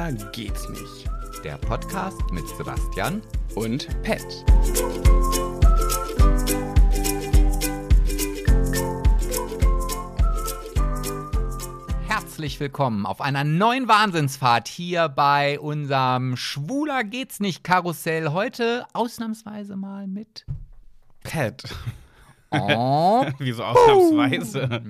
Schwuler geht's nicht. Der Podcast mit Sebastian Und Pet. Herzlich willkommen auf einer neuen Wahnsinnsfahrt hier bei unserem Schwuler geht's nicht Karussell. Heute ausnahmsweise mal mit. Pet. Oh, Wieso ausnahmsweise?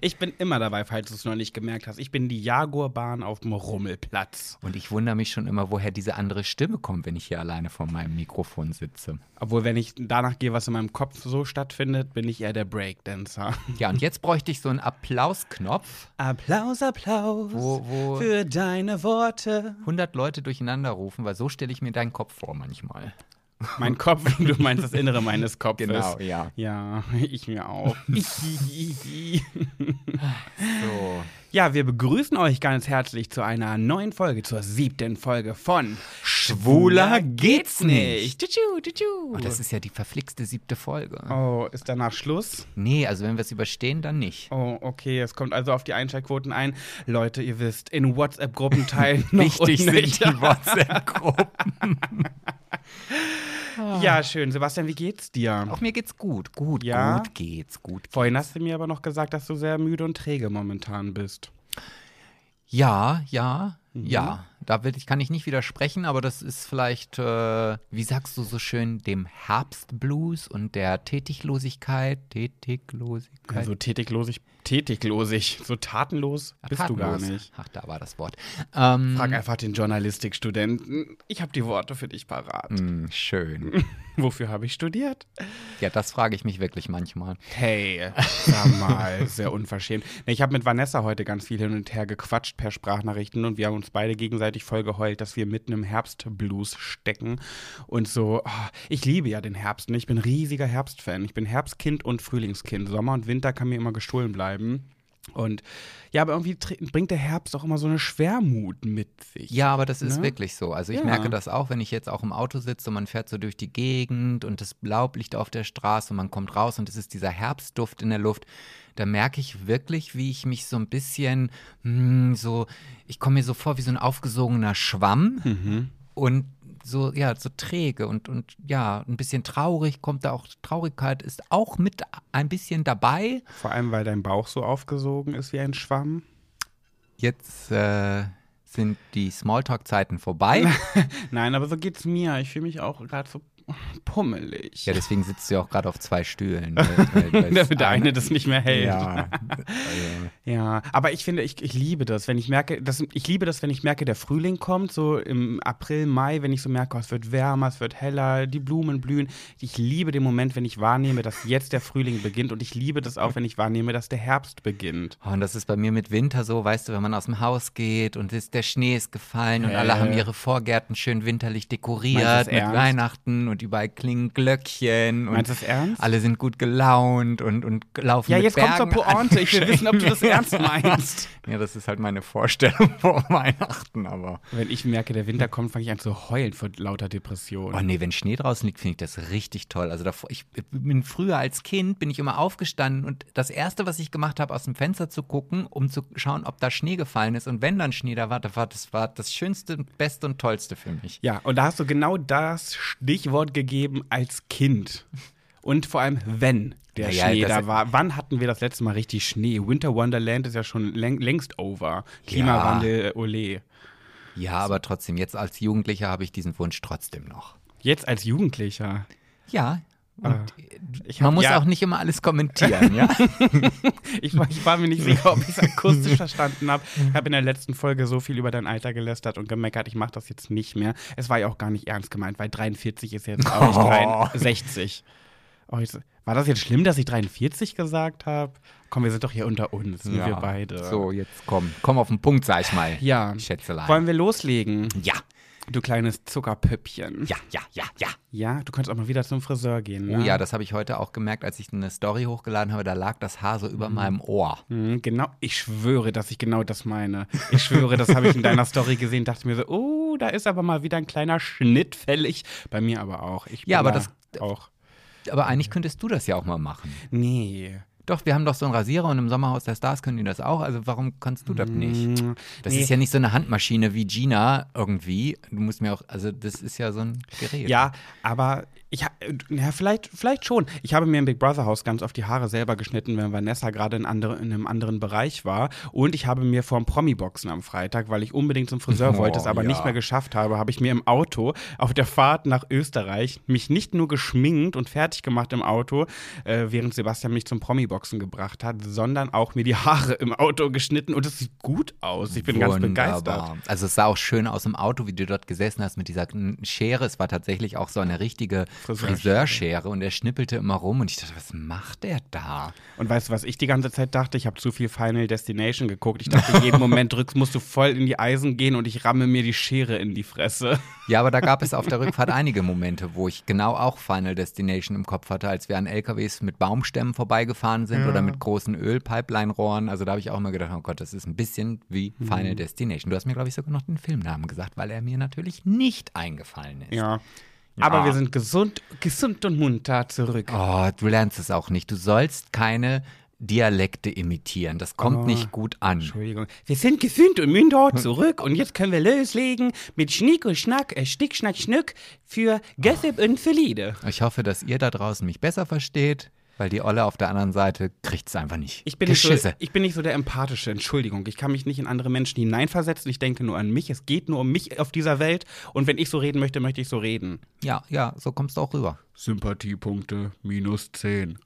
Ich bin immer dabei, falls du es noch nicht gemerkt hast. Ich bin die Jaguarbahn auf dem Rummelplatz. und ich wundere mich schon immer, woher diese andere Stimme kommt, wenn ich hier alleine vor meinem Mikrofon sitze. Obwohl, wenn ich danach gehe, was in meinem Kopf so stattfindet, bin ich eher der Breakdancer. Ja, und jetzt bräuchte ich so einen Applausknopf, Applaus, Applaus Wo- wo- für deine Worte. 100 Leute durcheinander rufen, weil so stelle ich mir deinen Kopf vor manchmal. Mein Kopf, du meinst das Innere meines Kopfes. Genau, ja. Ja, ich mir auch. So. Ja, wir begrüßen euch ganz herzlich zu einer neuen Folge, zur siebten Folge von Schwuler geht's nicht. Tschu, tschu. Oh, das ist ja die verflixte siebte Folge. Oh, ist danach Schluss? Nee, also wenn wir es überstehen, dann nicht. Oh, okay, es kommt also auf die Einschaltquoten ein. Leute, ihr wisst, in WhatsApp-Gruppen teilen Wichtig sind die WhatsApp-Gruppen. Ja, schön. Sebastian, wie geht's dir? Auch mir geht's gut. Gut, Ja? gut geht's, gut. Vorhin hast du mir aber noch gesagt, dass du sehr müde und träge momentan bist. Ja, ja, Mhm. ja. Da will ich, kann ich nicht widersprechen, aber das ist vielleicht, äh, wie sagst du so schön, dem Herbstblues und der Tätiglosigkeit. Tätiglosigkeit. Also tätiglosig, tätiglosig, so tatenlos bist du gar Tatenlos. nicht. Ach, da war das Wort. Ähm, Frag einfach den Journalistikstudenten. Ich habe die Worte für dich parat. mh, schön. Wofür habe ich studiert? Ja, das frage ich mich wirklich manchmal. Hey, sag mal, sehr unverschämt. Ich habe mit Vanessa heute ganz viel hin und her gequatscht per Sprachnachrichten und wir haben uns beide gegenseitig voll geheult, dass wir mitten im Herbstblues stecken. Und so, oh, ich liebe ja den Herbst. Ne? Ich bin riesiger Herbstfan. Ich bin Herbstkind und Frühlingskind. Sommer und Winter kann mir immer gestohlen bleiben. Und ja, aber irgendwie bringt der Herbst auch immer so eine Schwermut mit sich. Ja, aber das ist Ne? wirklich so. Also ich Ja. merke das auch, wenn ich jetzt auch im Auto sitze und man fährt so durch die Gegend und das Laub liegt auf der Straße und man kommt raus und es ist dieser Herbstduft in der Luft. Da merke ich wirklich, wie ich mich so ein bisschen hm, so, ich komme mir so vor wie so ein aufgesogener Schwamm Mhm. und so, ja, so träge und, und ja, ein bisschen traurig kommt da auch, Traurigkeit ist auch mit ein bisschen dabei. Vor allem, weil dein Bauch so aufgesogen ist wie ein Schwamm. Jetzt äh, sind die Smalltalk-Zeiten vorbei. Nein, aber so geht's mir. Ich fühle mich auch gerade so pummelig. Ja, deswegen sitzt du ja auch gerade auf zwei Stühlen. weil- weil- Damit der eine das nicht mehr hält. Ja. Ja, aber ich finde, ich, ich liebe das, wenn ich merke, das, ich liebe das, wenn ich merke, der Frühling kommt, so im April, Mai, wenn ich so merke, oh, es wird wärmer, es wird heller, die Blumen blühen. Ich liebe den Moment, wenn ich wahrnehme, dass jetzt der Frühling beginnt und ich liebe das auch, wenn ich wahrnehme, dass der Herbst beginnt. Oh, und das ist bei mir mit Winter so, weißt du, wenn man aus dem Haus geht und ist, der Schnee ist gefallen und Hä? alle haben ihre Vorgärten schön winterlich dekoriert mit ernst? Weihnachten und überall klingen Glöckchen und Meinst du das ernst? alle sind gut gelaunt und, und laufen Ja, mit jetzt kommt zur Bergen Pointe. Ich will wissen, ob du das ernst meinst. Ja, das ist halt meine Vorstellung vor Weihnachten, aber. Wenn ich merke, der Winter kommt, fange ich an zu heulen vor lauter Depression. Oh nee, wenn Schnee draußen liegt, finde ich das richtig toll. Also davor, ich bin früher als Kind, bin ich immer aufgestanden und das Erste, was ich gemacht habe, aus dem Fenster zu gucken, um zu schauen, ob da Schnee gefallen ist. Und wenn dann Schnee da war, das war das, war das Schönste, Beste und Tollste für mich. Ja, und da hast du genau das Stichwort gegeben als Kind. Und vor allem, wenn der Naja, Schnee da war. Wann hatten wir das letzte Mal richtig Schnee? Winter Wonderland ist ja schon läng längst over. Klimawandel, ole. Ja, aber trotzdem, jetzt als Jugendlicher habe ich diesen Wunsch trotzdem noch. Jetzt als Jugendlicher. Ja. Ah. Ich man hab- muss ja, auch nicht immer alles kommentieren, ja? Ich, war- ich war mir nicht sicher, ob ich es akustisch verstanden habe. Ich habe in der letzten Folge so viel über dein Alter gelästert und gemeckert, ich mache das jetzt nicht mehr. Es war ja auch gar nicht ernst gemeint, weil 43 ist jetzt auch Oh. nicht 63. Oh, jetzt, war das jetzt schlimm, dass ich 43 gesagt habe? Komm, wir sind doch hier unter uns, nur wir beide. So, jetzt komm. Komm auf den Punkt, sag ich mal. Ja. Schätzelein. Wollen wir loslegen? ja. Du kleines Zuckerpüppchen. Ja, ja, ja, ja. Ja, du kannst auch mal wieder zum Friseur gehen. Ne? Oh ja, das habe ich heute auch gemerkt, als ich eine Story hochgeladen habe. Da lag das Haar so über meinem Ohr. Mhm, Genau, ich schwöre, dass ich genau das meine. Ich schwöre, das habe ich in deiner Story gesehen, dachte mir so, oh, da ist aber mal wieder ein kleiner Schnitt fällig. Bei mir aber auch. Ich Ja, aber da das- auch. Aber eigentlich könntest du das ja auch mal machen. Nee, Doch, wir haben doch so einen Rasierer und im Sommerhaus der Stars können die das auch. Also warum kannst du das nicht? Mm, Das nee. ist ja nicht so eine Handmaschine wie Gina irgendwie. Du musst mir auch, also das ist ja so ein Gerät. Ja, aber ich ha- ja, vielleicht, vielleicht schon. Ich habe mir im Big Brother Haus ganz oft die Haare selber geschnitten, wenn Vanessa gerade in, andere, in einem anderen Bereich war. Und ich habe mir vorm Promi-Boxen am Freitag, weil ich unbedingt zum Friseur Oh, wollte, es aber ja. nicht mehr geschafft habe, habe ich mir im Auto auf der Fahrt nach Österreich mich nicht nur geschminkt und fertig gemacht im Auto, äh, während Sebastian mich zum Promi-Boxen gebracht hat, sondern auch mir die Haare im Auto geschnitten und es sieht gut aus. Ich bin ganz begeistert. Wunderbar. Also es sah auch schön aus im Auto, wie du dort gesessen hast mit dieser Schere. Es war tatsächlich auch so eine richtige Friseurschere. Friseurschere und er schnippelte immer rum und ich dachte, was macht der da? Und weißt du, was ich die ganze Zeit dachte? Ich habe zu viel Final Destination geguckt. Ich dachte, jeden Moment drückst, musst du voll in die Eisen gehen und ich ramme mir die Schere in die Fresse. Ja, aber da gab es auf der Rückfahrt einige Momente, wo ich genau auch Final Destination im Kopf hatte, als wir an LKWs mit Baumstämmen vorbeigefahren sind oder mit großen Ölpipeline-Rohren. Also da habe ich auch immer gedacht, oh Gott, das ist ein bisschen wie Mhm. Final Destination. Du hast mir, glaube ich, sogar noch den Filmnamen gesagt, weil er mir natürlich nicht eingefallen ist. Ja. Aber Ja. wir sind gesund, gesund und munter zurück. Oh, du lernst es auch nicht. Du sollst keine Dialekte imitieren. Das kommt Oh. nicht gut an. Entschuldigung. Wir sind gesund und munter zurück und jetzt können wir loslegen mit Schnick und Schnack, äh, Stick, Schnack, Schnuck für Gossip und für Liede. Ich hoffe, dass ihr da draußen mich besser versteht, weil die Olle auf der anderen Seite kriegt es einfach nicht. Ich bin, nicht so, ich bin nicht so der empathische, Entschuldigung. Ich kann mich nicht in andere Menschen hineinversetzen. Ich denke nur an mich. Es geht nur um mich auf dieser Welt. Und wenn ich so reden möchte, möchte ich so reden. Ja, ja, so kommst du auch rüber. Sympathiepunkte minus 10.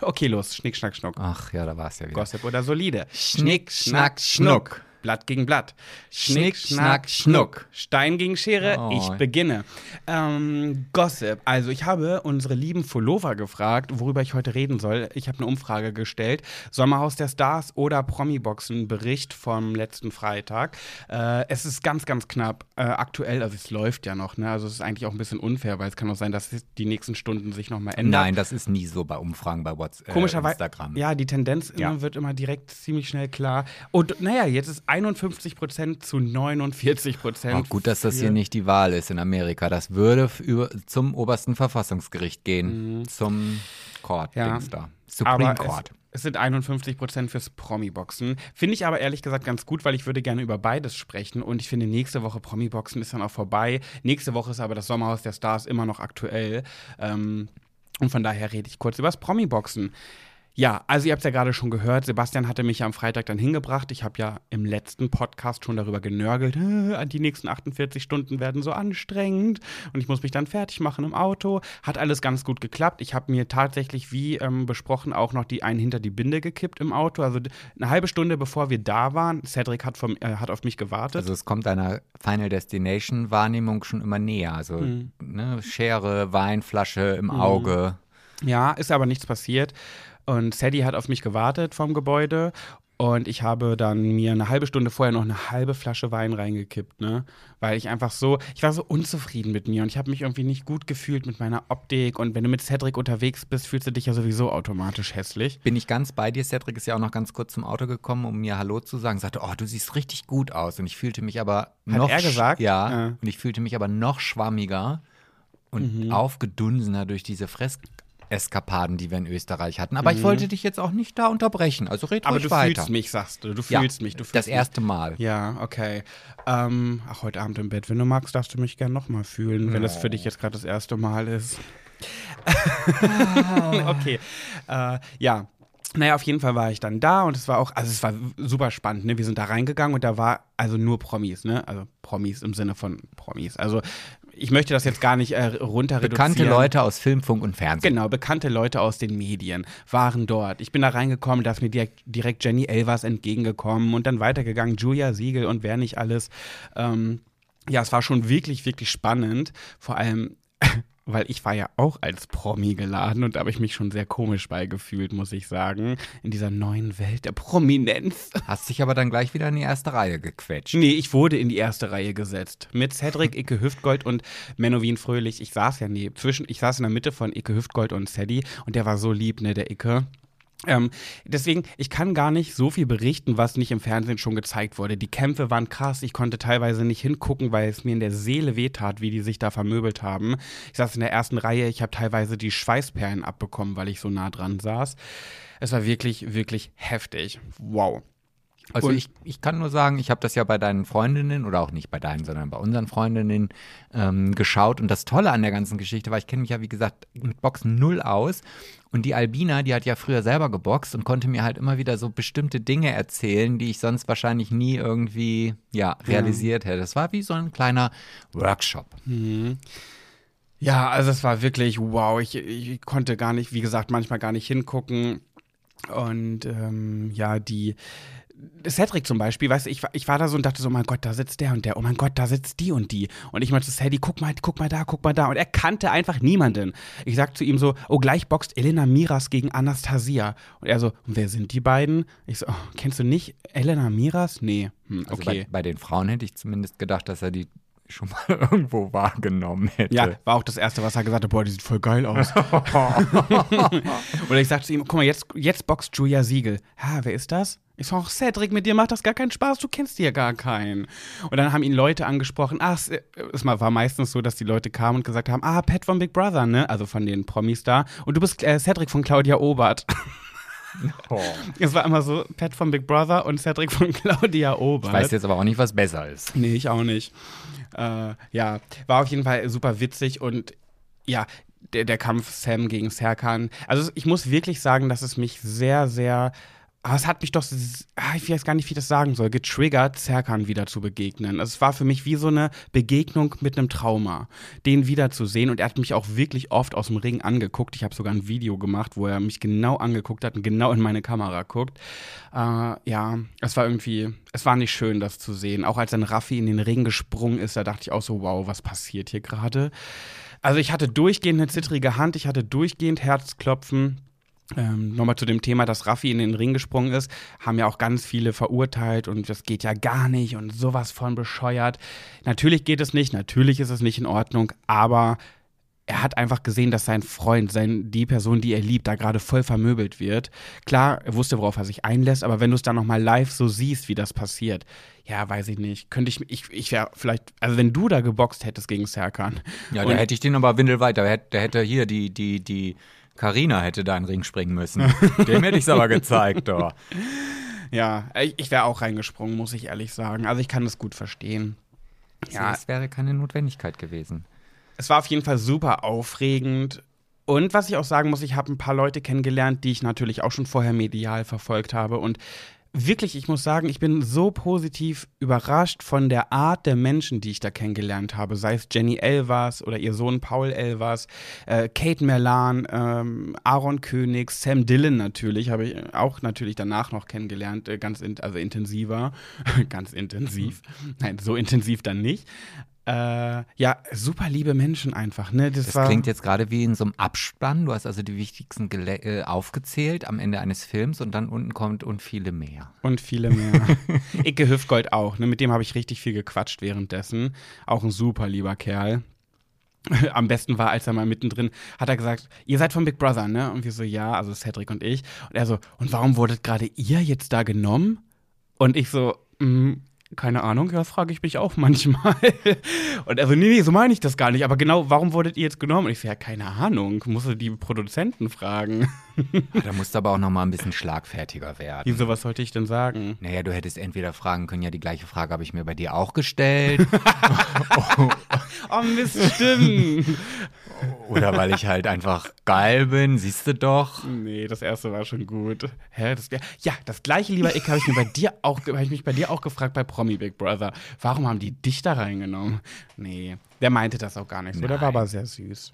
okay, los. Schnick, schnack, schnuck. Ach ja, da war es ja wieder. Gossip oder solide. Schnick, schnack, schnuck. Blatt gegen Blatt. Schnick, Schnick, schnack, schnack, schnuck. Stein gegen Schere. Oh. Ich beginne. Ähm, Gossip. Also ich habe unsere lieben Follower gefragt, worüber ich heute reden soll. Ich habe eine Umfrage gestellt. Sommerhaus der Stars oder Promi-Boxen Bericht vom letzten Freitag. Äh, es ist ganz, ganz knapp. Äh, aktuell, also es läuft ja noch. Ne? Also es ist eigentlich auch ein bisschen unfair, weil es kann auch sein, dass die nächsten Stunden sich nochmal ändern. Nein, das ist nie so bei Umfragen bei WhatsApp, Komischerweise, Instagram. ja, die Tendenz Ja. wird immer direkt ziemlich schnell klar. Und naja, jetzt ist 51 Prozent zu 49 Prozent. Oh, gut, dass das hier nicht die Wahl ist in Amerika. Das würde über, zum obersten Verfassungsgericht gehen. Zum Court, Mhm. Ja. Dings da. Supreme aber Court. Es, es sind 51 Prozent fürs Promi-Boxen. Finde ich aber ehrlich gesagt ganz gut, weil ich würde gerne über beides sprechen. Und ich finde, nächste Woche Promi-Boxen ist dann auch vorbei. Nächste Woche ist aber das Sommerhaus der Stars immer noch aktuell. Ähm, und von daher rede ich kurz über das Promi-Boxen. Ja, also ihr habt es ja gerade schon gehört, Sebastian hatte mich ja am Freitag dann hingebracht. Ich habe ja im letzten Podcast schon darüber genörgelt, "Äh, die nächsten 48 Stunden werden so anstrengend und ich muss mich dann fertig machen im Auto. Hat alles ganz gut geklappt. Ich habe mir tatsächlich, wie ähm, besprochen, auch noch die einen hinter die Binde gekippt im Auto. Also eine halbe Stunde bevor wir da waren, Cedric hat, vom, äh, hat auf mich gewartet. Also es kommt deiner Final Destination Wahrnehmung schon immer näher. Also Mhm. ne, Schere, Weinflasche im Auge. Ja, ist aber nichts passiert. Und Sadie hat auf mich gewartet vom Gebäude. Und ich habe dann mir eine halbe Stunde vorher noch eine halbe Flasche Wein reingekippt, ne? Weil ich einfach so, ich war so unzufrieden mit mir und ich habe mich irgendwie nicht gut gefühlt mit meiner Optik. Und wenn du mit Cedric unterwegs bist, fühlst du dich ja sowieso automatisch hässlich. Bin ich ganz bei dir. Cedric ist ja auch noch ganz kurz zum Auto gekommen, um mir Hallo zu sagen. Sagte, oh, du siehst richtig gut aus. Und ich fühlte mich aber noch. er sch- gesagt? Ja. Ja. Und ich fühlte mich aber noch schwammiger und Mhm. aufgedunsener durch diese Fresk-Eskapaden, die wir in Österreich hatten. Aber ich Mhm. wollte dich jetzt auch nicht da unterbrechen. Also red Aber du weiter. fühlst mich, sagst du. Du Ja, fühlst mich. Du fühlst das mich. erste Mal. Ja, okay. Ähm, ach, heute Abend im Bett. Wenn du magst, darfst du mich gern nochmal fühlen, wenn das für dich jetzt gerade das erste Mal ist. okay. Äh, ja. Naja, auf jeden Fall war ich dann da und es war auch, also es war super spannend, ne? Wir sind da reingegangen und da war also nur Promis, ne? Also Promis im Sinne von Promis. Also ich möchte das jetzt gar nicht äh, runter Bekannte. Leute aus Film, Funk und Fernsehen. Genau, bekannte Leute aus den Medien waren dort. Ich bin da reingekommen, da ist mir direkt, direkt Jenny Elvers entgegengekommen und dann weitergegangen, Julia Siegel und wer nicht alles. Ähm, ja, es war schon wirklich, wirklich spannend. Vor allem, weil ich war ja auch als Promi geladen und da habe ich mich schon sehr komisch beigefühlt, muss ich sagen, in dieser neuen Welt der Prominenz. Hast dich aber dann gleich wieder in die erste Reihe gequetscht. Nee, ich wurde in die erste Reihe gesetzt. Mit Cedric, Icke Hüftgold und Menowin Fröhlich. Ich saß ja neben, zwischen, ich saß in der Mitte von Icke Hüftgold und Sadie und der war so lieb, ne, der Icke. Ähm, deswegen, ich kann gar nicht so viel berichten, was nicht im Fernsehen schon gezeigt wurde. Die Kämpfe waren krass, ich konnte teilweise nicht hingucken, weil es mir in der Seele wehtat, wie die sich da vermöbelt haben. Ich saß in der ersten Reihe, ich habe teilweise die Schweißperlen abbekommen, weil ich so nah dran saß. Es war wirklich, wirklich heftig. Wow. Also ich, ich kann nur sagen, ich habe das ja bei deinen Freundinnen oder auch nicht bei deinen, sondern bei unseren Freundinnen ähm, geschaut. Und das Tolle an der ganzen Geschichte war, ich kenne mich ja, wie gesagt, mit Boxen null aus. Und die Albina, die hat ja früher selber geboxt und konnte mir halt immer wieder so bestimmte Dinge erzählen, die ich sonst wahrscheinlich nie irgendwie ja, realisiert hätte. Das war wie so ein kleiner Workshop. Mhm. Ja, also es war wirklich wow. Ich, ich konnte gar nicht, wie gesagt, manchmal gar nicht hingucken. Und ähm, ja, die Cedric zum Beispiel, weißt du, ich, ich war da so und dachte so, oh mein Gott, da sitzt der und der, oh mein Gott, da sitzt die und die. Und ich meinte zu Sadie, guck mal, guck mal da, guck mal da. Und er kannte einfach niemanden. Ich sag zu ihm so, oh, gleich boxt Elena Miras gegen Anastasia. Und er so, wer sind die beiden? Ich so, oh, kennst du nicht Elena Miras? Nee. Hm, okay. Also bei, bei den Frauen hätte ich zumindest gedacht, dass er die schon mal irgendwo wahrgenommen hätte. Ja, war auch das Erste, was er gesagt hat, boah, die sieht voll geil aus. Oder ich sagte zu ihm, guck mal, jetzt, jetzt boxt Julia Siegel. Ha, wer ist das? Ich sag, auch, Cedric, mit dir macht das gar keinen Spaß, du kennst ja gar keinen. Und dann haben ihn Leute angesprochen, ach, es war meistens so, dass die Leute kamen und gesagt haben, ah, Pat von Big Brother, ne? Also von den Promis da. Und du bist äh, Cedric von Claudia Obert. Oh. Es war immer so Pat von Big Brother und Cedric von Claudia Obert. Ich weiß jetzt aber auch nicht, was besser ist. Nee, ich auch nicht. Äh, ja, war auf jeden Fall super witzig und ja, der, der Kampf Sam gegen Serkan. Also ich muss wirklich sagen, dass es mich sehr, sehr aber es hat mich doch, ah, ich weiß gar nicht, wie ich das sagen soll, getriggert, Serkan wieder zu begegnen. Also es war für mich wie so eine Begegnung mit einem Trauma, den wiederzusehen. Und er hat mich auch wirklich oft aus dem Ring angeguckt. Ich habe sogar ein Video gemacht, wo er mich genau angeguckt hat und genau in meine Kamera guckt. Äh, ja, es war irgendwie, es war nicht schön, das zu sehen. Auch als dann Raffi in den Ring gesprungen ist, da dachte ich auch so, wow, was passiert hier gerade? Also ich hatte durchgehend eine zittrige Hand, ich hatte durchgehend Herzklopfen. Ähm, Nochmal zu dem Thema, dass Raffi in den Ring gesprungen ist, haben ja auch ganz viele verurteilt und das geht ja gar nicht und sowas von bescheuert. Natürlich geht es nicht, natürlich ist es nicht in Ordnung, aber er hat einfach gesehen, dass sein Freund, sein, die Person, die er liebt, da gerade voll vermöbelt wird. Klar, er wusste, worauf er sich einlässt, aber wenn du es dann nochmal live so siehst, wie das passiert, ja, weiß ich nicht. Könnte ich, ich, ich wäre vielleicht, also wenn du da geboxt hättest gegen Serkan. Ja, da hätte ich den aber windelweit, da hätte, da hätte hier die, die, die, Carina hätte da in den Ring springen müssen. Dem hätte ich es aber gezeigt, doch. Ja, ich wäre auch reingesprungen, muss ich ehrlich sagen. Also ich kann das gut verstehen. Ja, es wäre keine Notwendigkeit gewesen. Es war auf jeden Fall super aufregend. Und was ich auch sagen muss, ich habe ein paar Leute kennengelernt, die ich natürlich auch schon vorher medial verfolgt habe. Und wirklich, ich muss sagen, ich bin so positiv überrascht von der Art der Menschen, die ich da kennengelernt habe. Sei es Jenny Elvers oder ihr Sohn Paul Elvers, äh, Kate Merlan, ähm, Aaron König, Sam Dillon natürlich, habe ich auch natürlich danach noch kennengelernt, äh, ganz in, also intensiver, ganz intensiv. Nein, so intensiv dann nicht. Äh, ja, super liebe Menschen einfach. Ne? Das, das klingt jetzt gerade wie in so einem Abspann. Du hast also die wichtigsten Gele äh, aufgezählt am Ende eines Films und dann unten kommt und viele mehr. Und viele mehr. Icke Hüftgold auch. Ne? Mit dem habe ich richtig viel gequatscht währenddessen. Auch ein super lieber Kerl. Am besten war, als er mal mittendrin hat er gesagt, ihr seid von Big Brother, ne? Und wir so, ja, also Cedric und ich. Und er so, und warum wurdet gerade ihr jetzt da genommen? Und ich so, mm, keine Ahnung, ja, frage ich mich auch manchmal. Und also, nee, nee, so meine ich das gar nicht. Aber genau, warum wurdet ihr jetzt genommen? Und ich so, ja, keine Ahnung, musst du die Produzenten fragen. da musst du aber auch noch mal ein bisschen schlagfertiger werden. Wieso, was sollte ich denn sagen? Naja, du hättest entweder fragen können, ja, die gleiche Frage habe ich mir bei dir auch gestellt. oh, oh, Mist, stimmt. Oder weil ich halt einfach geil bin, siehst du doch. Nee, das erste war schon gut. Hä, das, ja, das gleiche, lieber Ick, habe ich mir bei dir auch, habe ich mich bei dir auch gefragt bei Promi Big Brother. Warum haben die dich da reingenommen? Nee, der meinte das auch gar nicht so. Der war aber sehr süß.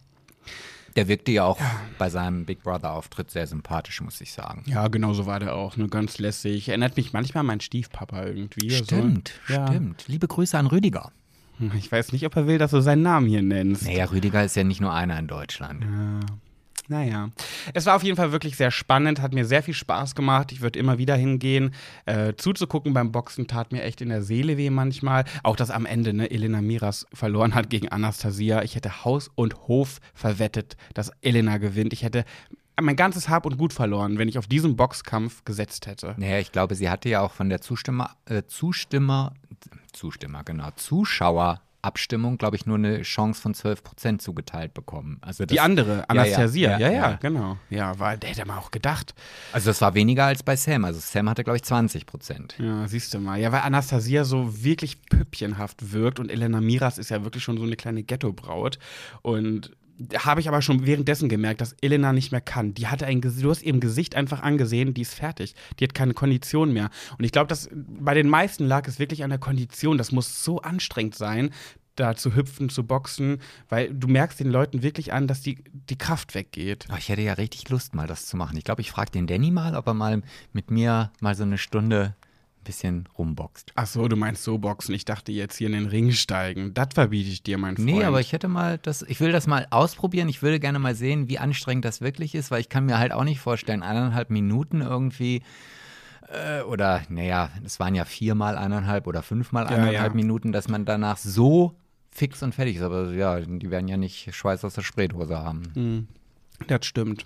Der wirkte ja auch bei seinem Big Brother-Auftritt sehr sympathisch, muss ich sagen. Ja, genau so war der auch. Nur ganz lässig. Erinnert mich manchmal an meinen Stiefpapa irgendwie. Stimmt, so. stimmt. Ja. Liebe Grüße an Rüdiger. Ich weiß nicht, ob er will, dass du seinen Namen hier nennst. Naja, Rüdiger ist ja nicht nur einer in Deutschland. Ja. Naja, es war auf jeden Fall wirklich sehr spannend, hat mir sehr viel Spaß gemacht. Ich würde immer wieder hingehen. Äh, zuzugucken beim Boxen tat mir echt in der Seele weh manchmal. Auch dass am Ende ne, Elena Miras verloren hat gegen Anastasia. Ich hätte Haus und Hof verwettet, dass Elena gewinnt. Ich hätte mein ganzes Hab und Gut verloren, wenn ich auf diesen Boxkampf gesetzt hätte. Naja, ich glaube, sie hatte ja auch von der Zustimmer, äh, Zustimmer, Zustimmer, genau, Zuschauerabstimmung, glaube ich, nur eine Chance von 12 Prozent zugeteilt bekommen. Also das, Die andere, Anastasia, ja, ja, ja, ja. genau. Ja, war, der hätte man auch gedacht. Also das war weniger als bei Sam. Also Sam hatte, glaube ich, 20 Prozent. Ja, siehst du mal. Ja, weil Anastasia so wirklich püppchenhaft wirkt und Elena Miras ist ja wirklich schon so eine kleine Ghetto-Braut. Und habe ich aber schon währenddessen gemerkt, dass Elena nicht mehr kann. Die hatte ein du hast ihrem Gesicht einfach angesehen, die ist fertig. Die hat keine Kondition mehr. Und ich glaube, dass bei den meisten lag es wirklich an der Kondition. Das muss so anstrengend sein, da zu hüpfen, zu boxen, weil du merkst den Leuten wirklich an, dass die, die Kraft weggeht. Oh, ich hätte ja richtig Lust, mal das zu machen. Ich glaube, ich frage den Danny mal, ob er mal mit mir mal so eine Stunde bisschen rumboxt. Ach so, du meinst so boxen. Ich dachte jetzt hier in den Ring steigen. Das verbiete ich dir, mein Freund. Nee, aber ich hätte mal das, ich will das mal ausprobieren. Ich würde gerne mal sehen, wie anstrengend das wirklich ist, weil ich kann mir halt auch nicht vorstellen, eineinhalb Minuten irgendwie äh, oder, naja, es waren ja viermal eineinhalb oder fünfmal Ja, eineinhalb ja. Minuten, dass man danach so fix und fertig ist. Aber ja, die werden ja nicht Schweiß aus der Spreedose haben. Hm, das stimmt.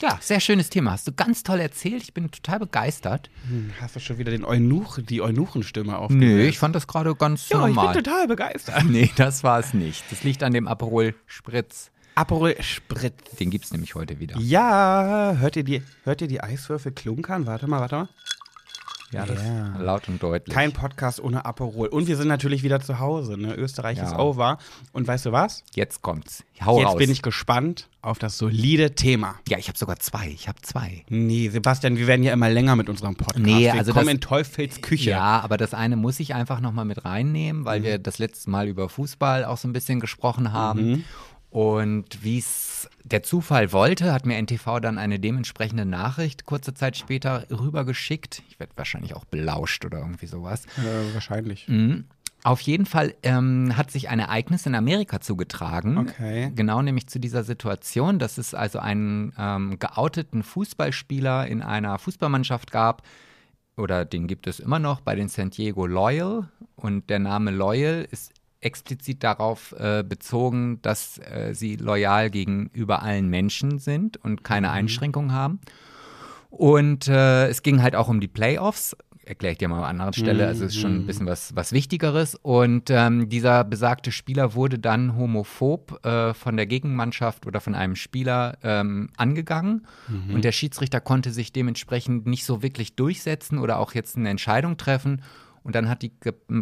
Ja, sehr schönes Thema. Hast du ganz toll erzählt. Ich bin total begeistert. Hm, Hast du schon wieder den Eunuch, die Eunuchenstimme aufgesetzt? Nö, ich fand das gerade ganz ja, ich normal. bin total begeistert. nee, das war es nicht. Das liegt an dem Aperol Spritz. Aperol Spritz. Den gibt es nämlich heute wieder. Ja, hört ihr die, hört ihr die Eiswürfel klunkern? Warte mal, warte mal. Ja, das Ja. laut und deutlich. Kein Podcast ohne Aperol. Und wir sind natürlich wieder zu Hause. Ne? Österreich Ja. ist over. Und weißt du was? Jetzt kommt's. Hau Jetzt raus. bin ich gespannt auf das solide Thema. ja, ich habe sogar zwei. Ich habe zwei. Nee, Sebastian, wir werden ja immer länger mit unserem Podcast. Nee, wir also kommen das- in Teufels Küche. Ja, aber das eine muss ich einfach nochmal mit reinnehmen, weil Mhm. wir das letzte Mal über Fußball auch so ein bisschen gesprochen haben. Mhm. Und wie es der Zufall wollte, hat mir NTV dann eine dementsprechende Nachricht kurze Zeit später rübergeschickt. Ich werde wahrscheinlich auch belauscht oder irgendwie sowas. Äh, wahrscheinlich. Mhm. Auf jeden Fall ähm, hat sich ein Ereignis in Amerika zugetragen. Okay. Genau nämlich zu dieser Situation, dass es also einen ähm, geouteten Fußballspieler in einer Fußballmannschaft gab, oder den gibt es immer noch bei den San Diego Loyal. Und der Name Loyal ist explizit darauf äh, bezogen, dass äh, sie loyal gegenüber allen Menschen sind und keine Einschränkungen haben. Und äh, es ging halt auch um die Playoffs. Erkläre ich dir mal an einer anderen Stelle. Also es ist schon ein bisschen was, was Wichtigeres. Und ähm, dieser besagte Spieler wurde dann homophob äh, von der Gegenmannschaft oder von einem Spieler ähm, angegangen. Und der Schiedsrichter konnte sich dementsprechend nicht so wirklich durchsetzen oder auch jetzt eine Entscheidung treffen. Und dann hat die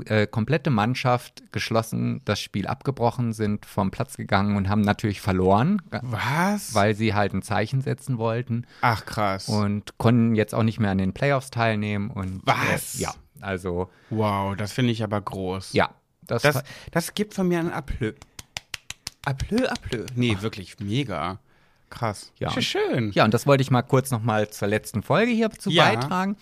äh, komplette Mannschaft geschlossen, das Spiel abgebrochen, sind vom Platz gegangen und haben natürlich verloren, Was? weil sie halt ein Zeichen setzen wollten Ach, krass. und konnten jetzt auch nicht mehr an den Playoffs teilnehmen. Und, Was? Äh, ja, also, wow, das finde ich aber groß. ja. Das, Das, das gibt von mir ein Aplö. Aplö, Aplö. Nee, wirklich mega. Krass. Ja. Sch- Schön. ja, und das wollte ich mal kurz nochmal zur letzten Folge hierzu Ja. beitragen.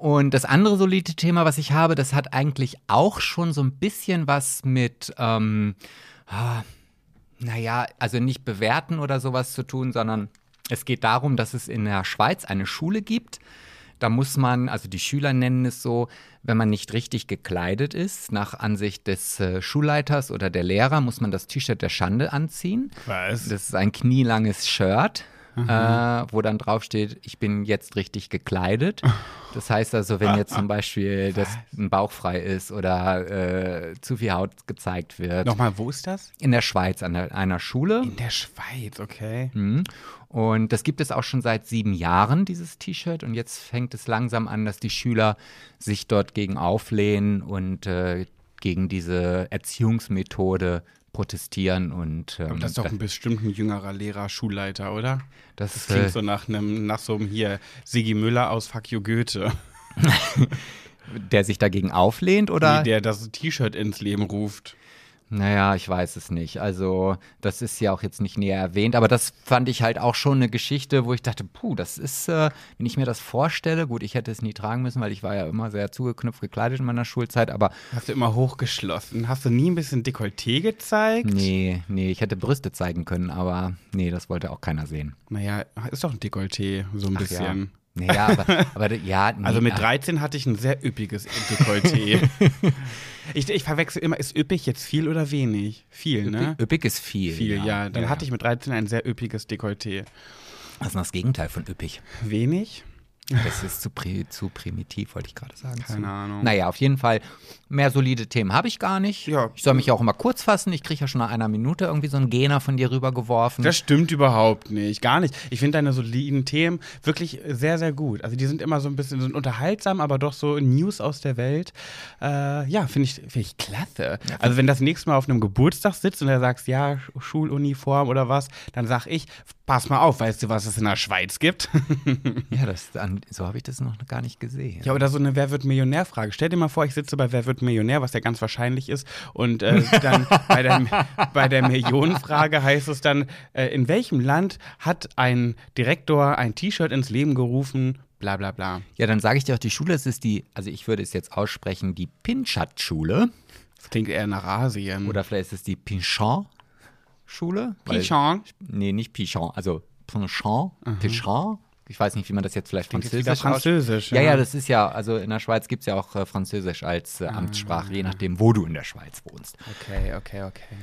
Und das andere solide Thema, was ich habe, das hat eigentlich auch schon so ein bisschen was mit, ähm, ah, naja, also nicht bewerten oder sowas zu tun, sondern es geht darum, dass es in der Schweiz eine Schule gibt. Da muss man, also die Schüler nennen es so, wenn man nicht richtig gekleidet ist, nach Ansicht des äh, Schulleiters oder der Lehrer, muss man das T-Shirt der Schande anziehen. Was? Das ist ein knielanges Shirt, äh, wo dann drauf steht, ich bin jetzt richtig gekleidet. Das heißt also, wenn jetzt zum Beispiel das ein Bauch frei ist oder äh, zu viel Haut gezeigt wird. Nochmal, wo ist das? In der Schweiz an der, einer Schule. In der Schweiz, okay. Mhm. Und das gibt es auch schon seit sieben Jahren, dieses T-Shirt. Und jetzt fängt es langsam an, dass die Schüler sich dort gegen auflehnen und äh, gegen diese Erziehungsmethode protestieren. Und ähm, das ist doch ein bestimmt ein jüngerer Lehrer, Schulleiter, oder? das, Das klingt äh, so nach einem, nach so einem hier, Sigi Müller aus Fuck You Goethe. der sich dagegen auflehnt oder? Wie der das T-Shirt ins Leben ruft. Naja, ich weiß es nicht. Also, das ist ja auch jetzt nicht näher erwähnt, aber das fand ich halt auch schon eine Geschichte, wo ich dachte, puh, das ist, äh, wenn ich mir das vorstelle, gut, ich hätte es nie tragen müssen, weil ich war ja immer sehr zugeknüpft gekleidet in meiner Schulzeit, aber Hast du immer hochgeschlossen? Hast du nie ein bisschen Dekolleté gezeigt? nee, nee, ich hätte Brüste zeigen können, aber nee, das wollte auch keiner sehen. Naja, ist doch ein Dekolleté, so ein Ach bisschen. Ja. Naja, aber, aber ja, nee, Also mit ach, 13 hatte ich ein sehr üppiges Dekolleté. ich, ich verwechsel immer, ist üppig jetzt viel oder wenig? Viel, ne? Üppig ist viel. Viel, ja. Dann ja, hatte ich mit 13 ein sehr üppiges Dekolleté. Was ist denn das Gegenteil von üppig? Wenig? Das ist zu, pri zu primitiv, wollte ich gerade sagen. Keine zu, Ahnung. Naja, auf jeden Fall, mehr solide Themen habe ich gar nicht. Ja. Ich soll mich auch immer kurz fassen. Ich kriege ja schon nach einer Minute irgendwie so einen Gener von dir rübergeworfen. Das stimmt überhaupt nicht. Gar nicht. Ich finde deine soliden Themen wirklich sehr, sehr gut. Also die sind immer so ein bisschen sind unterhaltsam, aber doch so News aus der Welt. Äh, ja, finde ich, find ich klasse. also wenn das nächste Mal auf einem Geburtstag sitzt und er sagst, ja, Sch- Schuluniform oder was, dann sag ich, pass mal auf, weißt du, was es in der Schweiz gibt? Ja, das, so habe ich das noch gar nicht gesehen. Ja, oder so eine Wer wird Millionär-Frage. Stell dir mal vor, ich sitze bei Wer wird Millionär, was ja ganz wahrscheinlich ist. Und äh, dann bei der, bei der Millionenfrage heißt es dann, äh, in welchem Land hat ein Direktor ein T-Shirt ins Leben gerufen? Bla bla bla. Ja, dann sage ich dir auch, die Schule, es ist die, also ich würde es jetzt aussprechen, die Pinchat-Schule. Das klingt eher nach Asien. Oder vielleicht ist es die Pinchat-Schule. Weil- Pichon. Nee, nicht Pichon, also Pinchat, Pichon. Ich weiß nicht, wie man das jetzt vielleicht Klingt jetzt französisch wieder französisch. Ja, ja. ja, das ist ja, also in der Schweiz gibt es ja auch äh, Französisch als äh, Amtssprache, je nachdem, wo du in der Schweiz wohnst. Okay, okay, okay.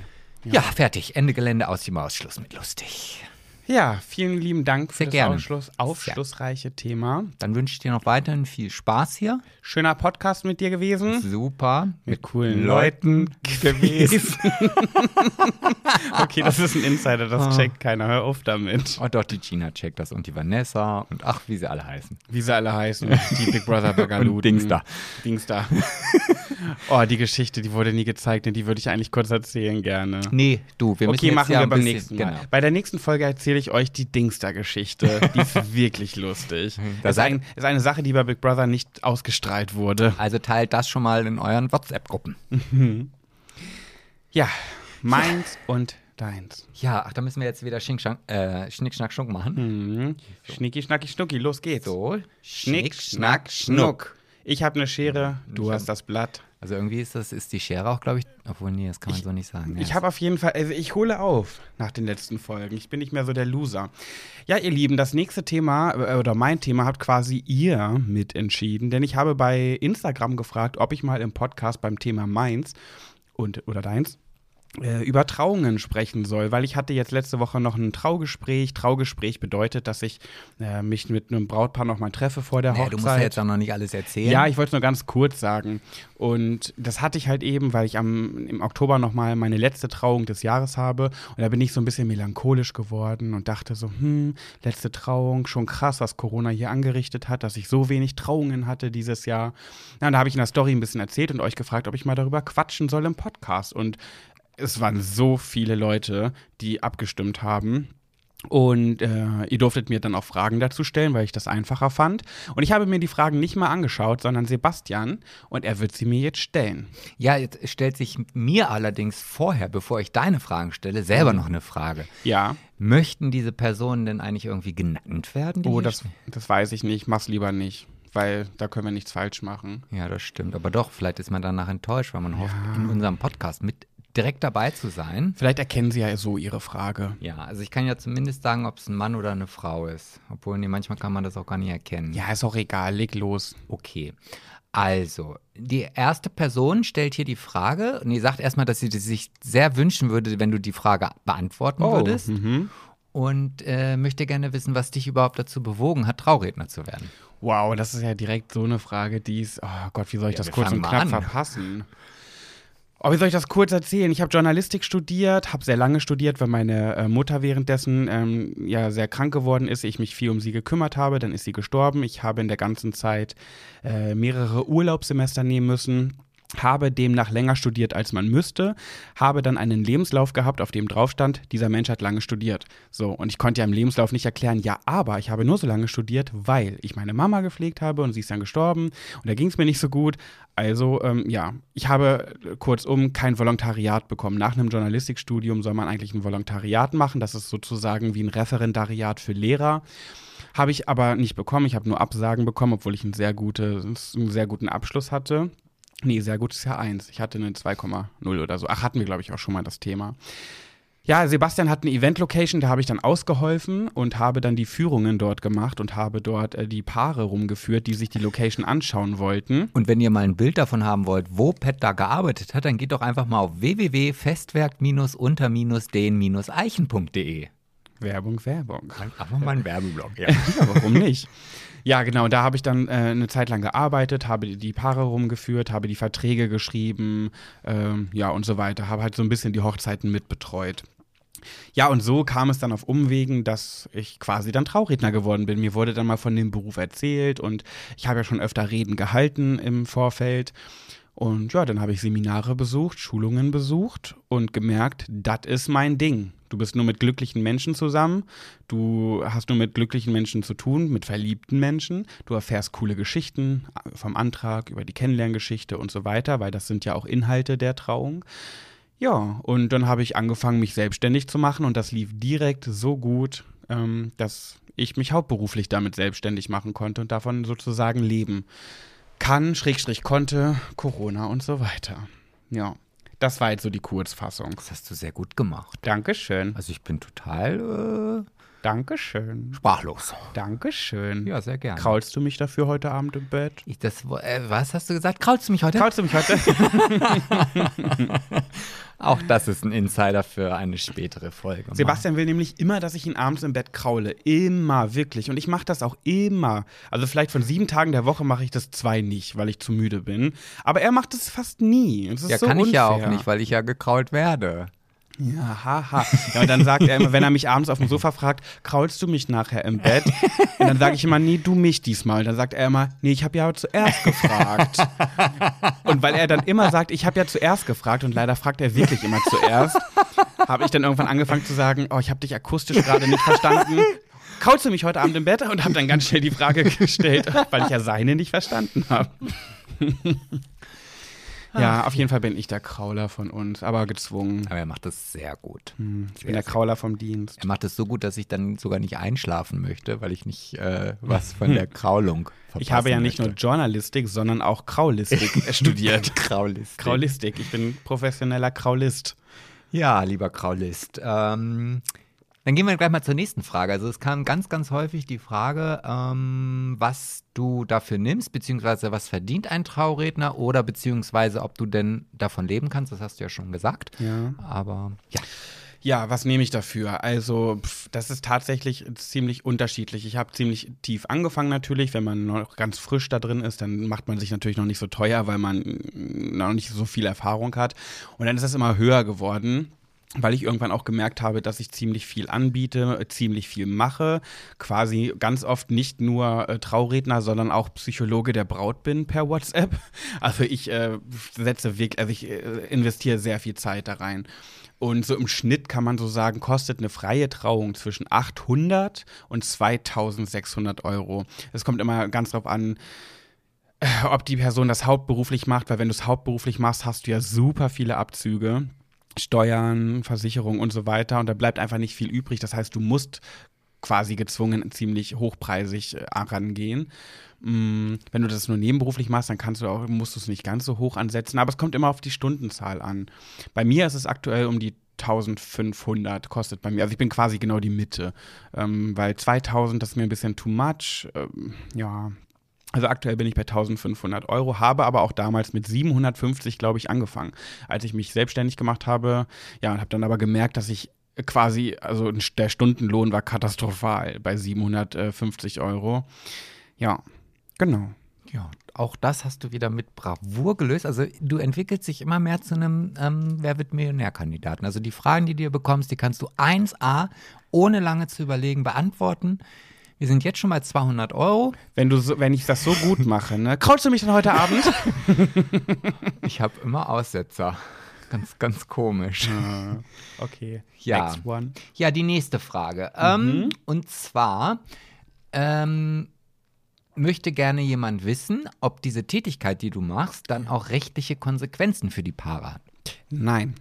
Ja, fertig. Ende Gelände aus die Maus. Schluss mit lustig. Ja, vielen lieben Dank für Sehr das gerne. Aufschluss, aufschlussreiche Thema. Dann wünsche ich dir noch weiterhin viel Spaß hier. Schöner Podcast mit dir gewesen. Super. Mit coolen Leuten gewesen. okay, das ist ein Insider, das checkt keiner. Hör auf damit. Oh doch, die Gina checkt das und die Vanessa und ach, wie sie alle heißen. Wie sie alle heißen. Die Big Brother Bagaluten. Dings da. Dings da. oh, die Geschichte, die wurde nie gezeigt und die würde ich eigentlich kurz erzählen gerne. Nee, du, wir müssen Okay, jetzt machen ja wir beim bisschen, nächsten Mal. Genau. Bei der nächsten Folge erzähle ich euch die Dingster-Geschichte. Die ist wirklich lustig. Das ist, ein, ist eine Sache, die bei Big Brother nicht ausgestrahlt wurde. Also teilt das schon mal in euren WhatsApp-Gruppen. Ja, meins und deins. Ja, ach, da müssen wir jetzt wieder Schnick, äh, Schnick Schnack, Schnuck machen. Mhm. Schnicki, schnacki, schnucki, los geht's. So, Schnick, schnack, schnuck. Ich habe eine Schere, du hast das Blatt. Also irgendwie ist das, ist die Schere auch, glaube ich, obwohl, nee, das kann man so nicht sagen. Ich Ja, habe auf jeden Fall, also ich hole auf nach den letzten Folgen. Ich bin nicht mehr so der Loser. Ja, ihr Lieben, das nächste Thema äh, oder mein Thema habt quasi ihr mitentschieden, denn ich habe bei Instagram gefragt, ob ich mal im Podcast beim Thema meins und oder deins über Trauungen sprechen soll, weil ich hatte jetzt letzte Woche noch ein Traugespräch. Traugespräch bedeutet, dass ich äh, mich mit einem Brautpaar noch mal treffe vor der naja, Hochzeit. du musst ja jetzt auch noch nicht alles erzählen. Ja, ich wollte es nur ganz kurz sagen. Und das hatte ich halt eben, weil ich am, im Oktober nochmal meine letzte Trauung des Jahres habe. Und da bin ich so ein bisschen melancholisch geworden und dachte so, hm, letzte Trauung, schon krass, was Corona hier angerichtet hat, dass ich so wenig Trauungen hatte dieses Jahr. Ja, und da habe ich in der Story ein bisschen erzählt und euch gefragt, ob ich mal darüber quatschen soll im Podcast. Und es waren so viele Leute, die abgestimmt haben. Und äh, ihr durftet mir dann auch Fragen dazu stellen, weil ich das einfacher fand. Und ich habe mir die Fragen nicht mal angeschaut, sondern Sebastian. Und er wird sie mir jetzt stellen. Ja, jetzt stellt sich mir allerdings vorher, bevor ich deine Fragen stelle, selber noch eine Frage. Ja. Möchten diese Personen denn eigentlich irgendwie genannt werden? Oh, das, das weiß ich nicht. Mach's lieber nicht. Weil da können wir nichts falsch machen. Ja, das stimmt. Aber doch, vielleicht ist man danach enttäuscht, weil man hofft, in unserem Podcast mit direkt dabei zu sein. Vielleicht erkennen sie ja so ihre Frage. Ja, also ich kann ja zumindest sagen, ob es ein Mann oder eine Frau ist. Obwohl, nee, manchmal kann man das auch gar nicht erkennen. Ja, ist auch egal. Leg los. Okay. Also, die erste Person stellt hier die Frage und die sagt erstmal, dass sie sich sehr wünschen würde, wenn du die Frage beantworten würdest. mhm. Und äh, möchte gerne wissen, was dich überhaupt dazu bewogen hat, Trauredner zu werden. Wow, das ist ja direkt so eine Frage, die ist, oh Gott, wie soll ich Ja, das kurz und knapp an. verpassen? Oh, wie soll ich das kurz erzählen? Ich habe Journalistik studiert, habe sehr lange studiert, weil meine äh, Mutter währenddessen ähm, ja sehr krank geworden ist. Ich mich viel um sie gekümmert habe, dann ist sie gestorben. Ich habe in der ganzen Zeit äh, mehrere Urlaubssemester nehmen müssen. Habe demnach länger studiert, als man müsste, habe dann einen Lebenslauf gehabt, auf dem drauf stand, dieser Mensch hat lange studiert. So, und ich konnte ja im Lebenslauf nicht erklären, ja, aber ich habe nur so lange studiert, weil ich meine Mama gepflegt habe und sie ist dann gestorben und da ging es mir nicht so gut. Also, ähm, ja, ich habe äh, kurzum kein Volontariat bekommen. Nach einem Journalistikstudium soll man eigentlich ein Volontariat machen. Das ist sozusagen wie ein Referendariat für Lehrer. Habe ich aber nicht bekommen. Ich habe nur Absagen bekommen, obwohl ich einen sehr, gute, einen sehr guten Abschluss hatte. Nee, sehr gutes Jahr 1. Ich hatte eine 2,0 oder so. Ach, hatten wir, glaube ich, auch schon mal das Thema. Ja, Sebastian hat eine Event-Location, da habe ich dann ausgeholfen und habe dann die Führungen dort gemacht und habe dort äh, die Paare rumgeführt, die sich die Location anschauen wollten. Und wenn ihr mal ein Bild davon haben wollt, wo Pat da gearbeitet hat, dann geht doch einfach mal auf www.festwerk-unter-den-eichen.de. Werbung, Werbung. Einfach mal ein Werbeblock, ja. Ja, warum nicht? Ja, genau, da habe ich dann äh, eine Zeit lang gearbeitet, habe die Paare rumgeführt, habe die Verträge geschrieben, ähm, ja und so weiter, habe halt so ein bisschen die Hochzeiten mitbetreut. Ja, und so kam es dann auf Umwegen, dass ich quasi dann Trauredner geworden bin. Mir wurde dann mal von dem Beruf erzählt und ich habe ja schon öfter Reden gehalten im Vorfeld. Und ja, dann habe ich Seminare besucht, Schulungen besucht und gemerkt, das ist mein Ding. Du bist nur mit glücklichen Menschen zusammen, du hast nur mit glücklichen Menschen zu tun, mit verliebten Menschen, du erfährst coole Geschichten vom Antrag, über die Kennenlerngeschichte und so weiter, weil das sind ja auch Inhalte der Trauung. Ja, und dann habe ich angefangen, mich selbstständig zu machen und das lief direkt so gut, ähm, dass ich mich hauptberuflich damit selbstständig machen konnte und davon sozusagen leben kann, Schrägstrich konnte, Corona und so weiter. Ja, das war jetzt so die Kurzfassung. Das hast du sehr gut gemacht. Dankeschön. Also ich bin total äh, Dankeschön. sprachlos. Dankeschön. Ja, sehr gerne. Kraulst du mich dafür heute Abend im Bett? Ich, das, äh, was hast du gesagt? Kraulst du mich heute? Kraulst du mich heute? Auch das ist ein Insider für eine spätere Folge. Sebastian will nämlich immer, dass ich ihn abends im Bett kraule. Immer, wirklich. Und ich mache das auch immer. Also vielleicht von sieben Tagen der Woche mache ich das zwei nicht, weil ich zu müde bin. Aber er macht es fast nie. Das ist Ja, so kann ich ja auch unfair. nicht, weil ich ja gekrault werde. Ja, haha. Ja, und dann sagt er immer, wenn er mich abends auf dem Sofa fragt, kraulst du mich nachher im Bett? Und dann sage ich immer, nee, du mich diesmal. Dann sagt er immer, nee, ich habe ja zuerst gefragt. Und weil er dann immer sagt, ich habe ja zuerst gefragt und leider fragt er wirklich immer zuerst, habe ich dann irgendwann angefangen zu sagen, oh, ich habe dich akustisch gerade nicht verstanden. Kraulst du mich heute Abend im Bett? Und habe dann ganz schnell die Frage gestellt, weil ich ja seine nicht verstanden habe. Ja, auf jeden Fall bin ich der Krauler von uns, aber gezwungen. Aber er macht das sehr gut. Ich bin der Krauler vom Dienst. Er macht das so gut, dass ich dann sogar nicht einschlafen möchte, weil ich nicht äh, was von der Kraulung verpassen Ich habe ja nicht nur möchte. Journalistik, sondern auch Kraulistik studiert. Kraulistik. Kraulistik. Ich bin professioneller Kraulist. Ja, lieber Kraulist. Ähm, dann gehen wir gleich mal zur nächsten Frage. Also es kam ganz, ganz häufig die Frage, ähm, was du dafür nimmst, beziehungsweise was verdient ein Trauredner oder beziehungsweise ob du denn davon leben kannst. Das hast du ja schon gesagt. Ja. Aber ja. Ja, was nehme ich dafür? Also, pf, das ist tatsächlich ziemlich unterschiedlich. Ich habe ziemlich tief angefangen natürlich. Wenn man noch ganz frisch da drin ist, dann macht man sich natürlich noch nicht so teuer, weil man noch nicht so viel Erfahrung hat. Und dann ist das immer höher geworden. Weil ich irgendwann auch gemerkt habe, dass ich ziemlich viel anbiete, ziemlich viel mache, quasi ganz oft nicht nur äh, Trauredner, sondern auch Psychologe der Braut bin per WhatsApp. Also ich äh, setze wirklich, also ich äh, investiere sehr viel Zeit da rein. Und so im Schnitt kann man so sagen, kostet eine freie Trauung zwischen 800 und 2600 Euro. Es kommt immer ganz drauf an, äh, ob die Person das hauptberuflich macht, weil wenn du es hauptberuflich machst, hast du ja super viele Abzüge. Steuern, Versicherung und so weiter. Und da bleibt einfach nicht viel übrig. Das heißt, du musst quasi gezwungen ziemlich hochpreisig äh, rangehen. Mm, wenn du das nur nebenberuflich machst, dann kannst du auch, musst du es nicht ganz so hoch ansetzen. Aber es kommt immer auf die Stundenzahl an. Bei mir ist es aktuell um die 1500 kostet bei mir. Also ich bin quasi genau die Mitte. Ähm, weil 2000, das ist mir ein bisschen too much. Ähm, ja, also aktuell bin ich bei 1500 Euro, habe aber auch damals mit 750, glaube ich, angefangen, als ich mich selbstständig gemacht habe. Ja, und habe dann aber gemerkt, dass ich quasi, also der Stundenlohn war katastrophal bei 750 Euro. Ja, genau. Ja, auch das hast du wieder mit Bravour gelöst. Also du entwickelst dich immer mehr zu einem ähm, Wer wird Millionär-Kandidaten. Also die Fragen, die du dir bekommst, die kannst du 1a ohne lange zu überlegen beantworten. Wir sind jetzt schon bei 200 Euro. Wenn, du so, wenn ich das so gut mache, ne? Kraulst du mich dann heute Abend? Ich habe immer Aussetzer. Ganz, ganz komisch. Ah, okay. Ja. Next one. Ja, die nächste Frage. Ähm, und zwar ähm, möchte gerne jemand wissen, ob diese Tätigkeit, die du machst, dann auch rechtliche Konsequenzen für die Paare hat. Nein.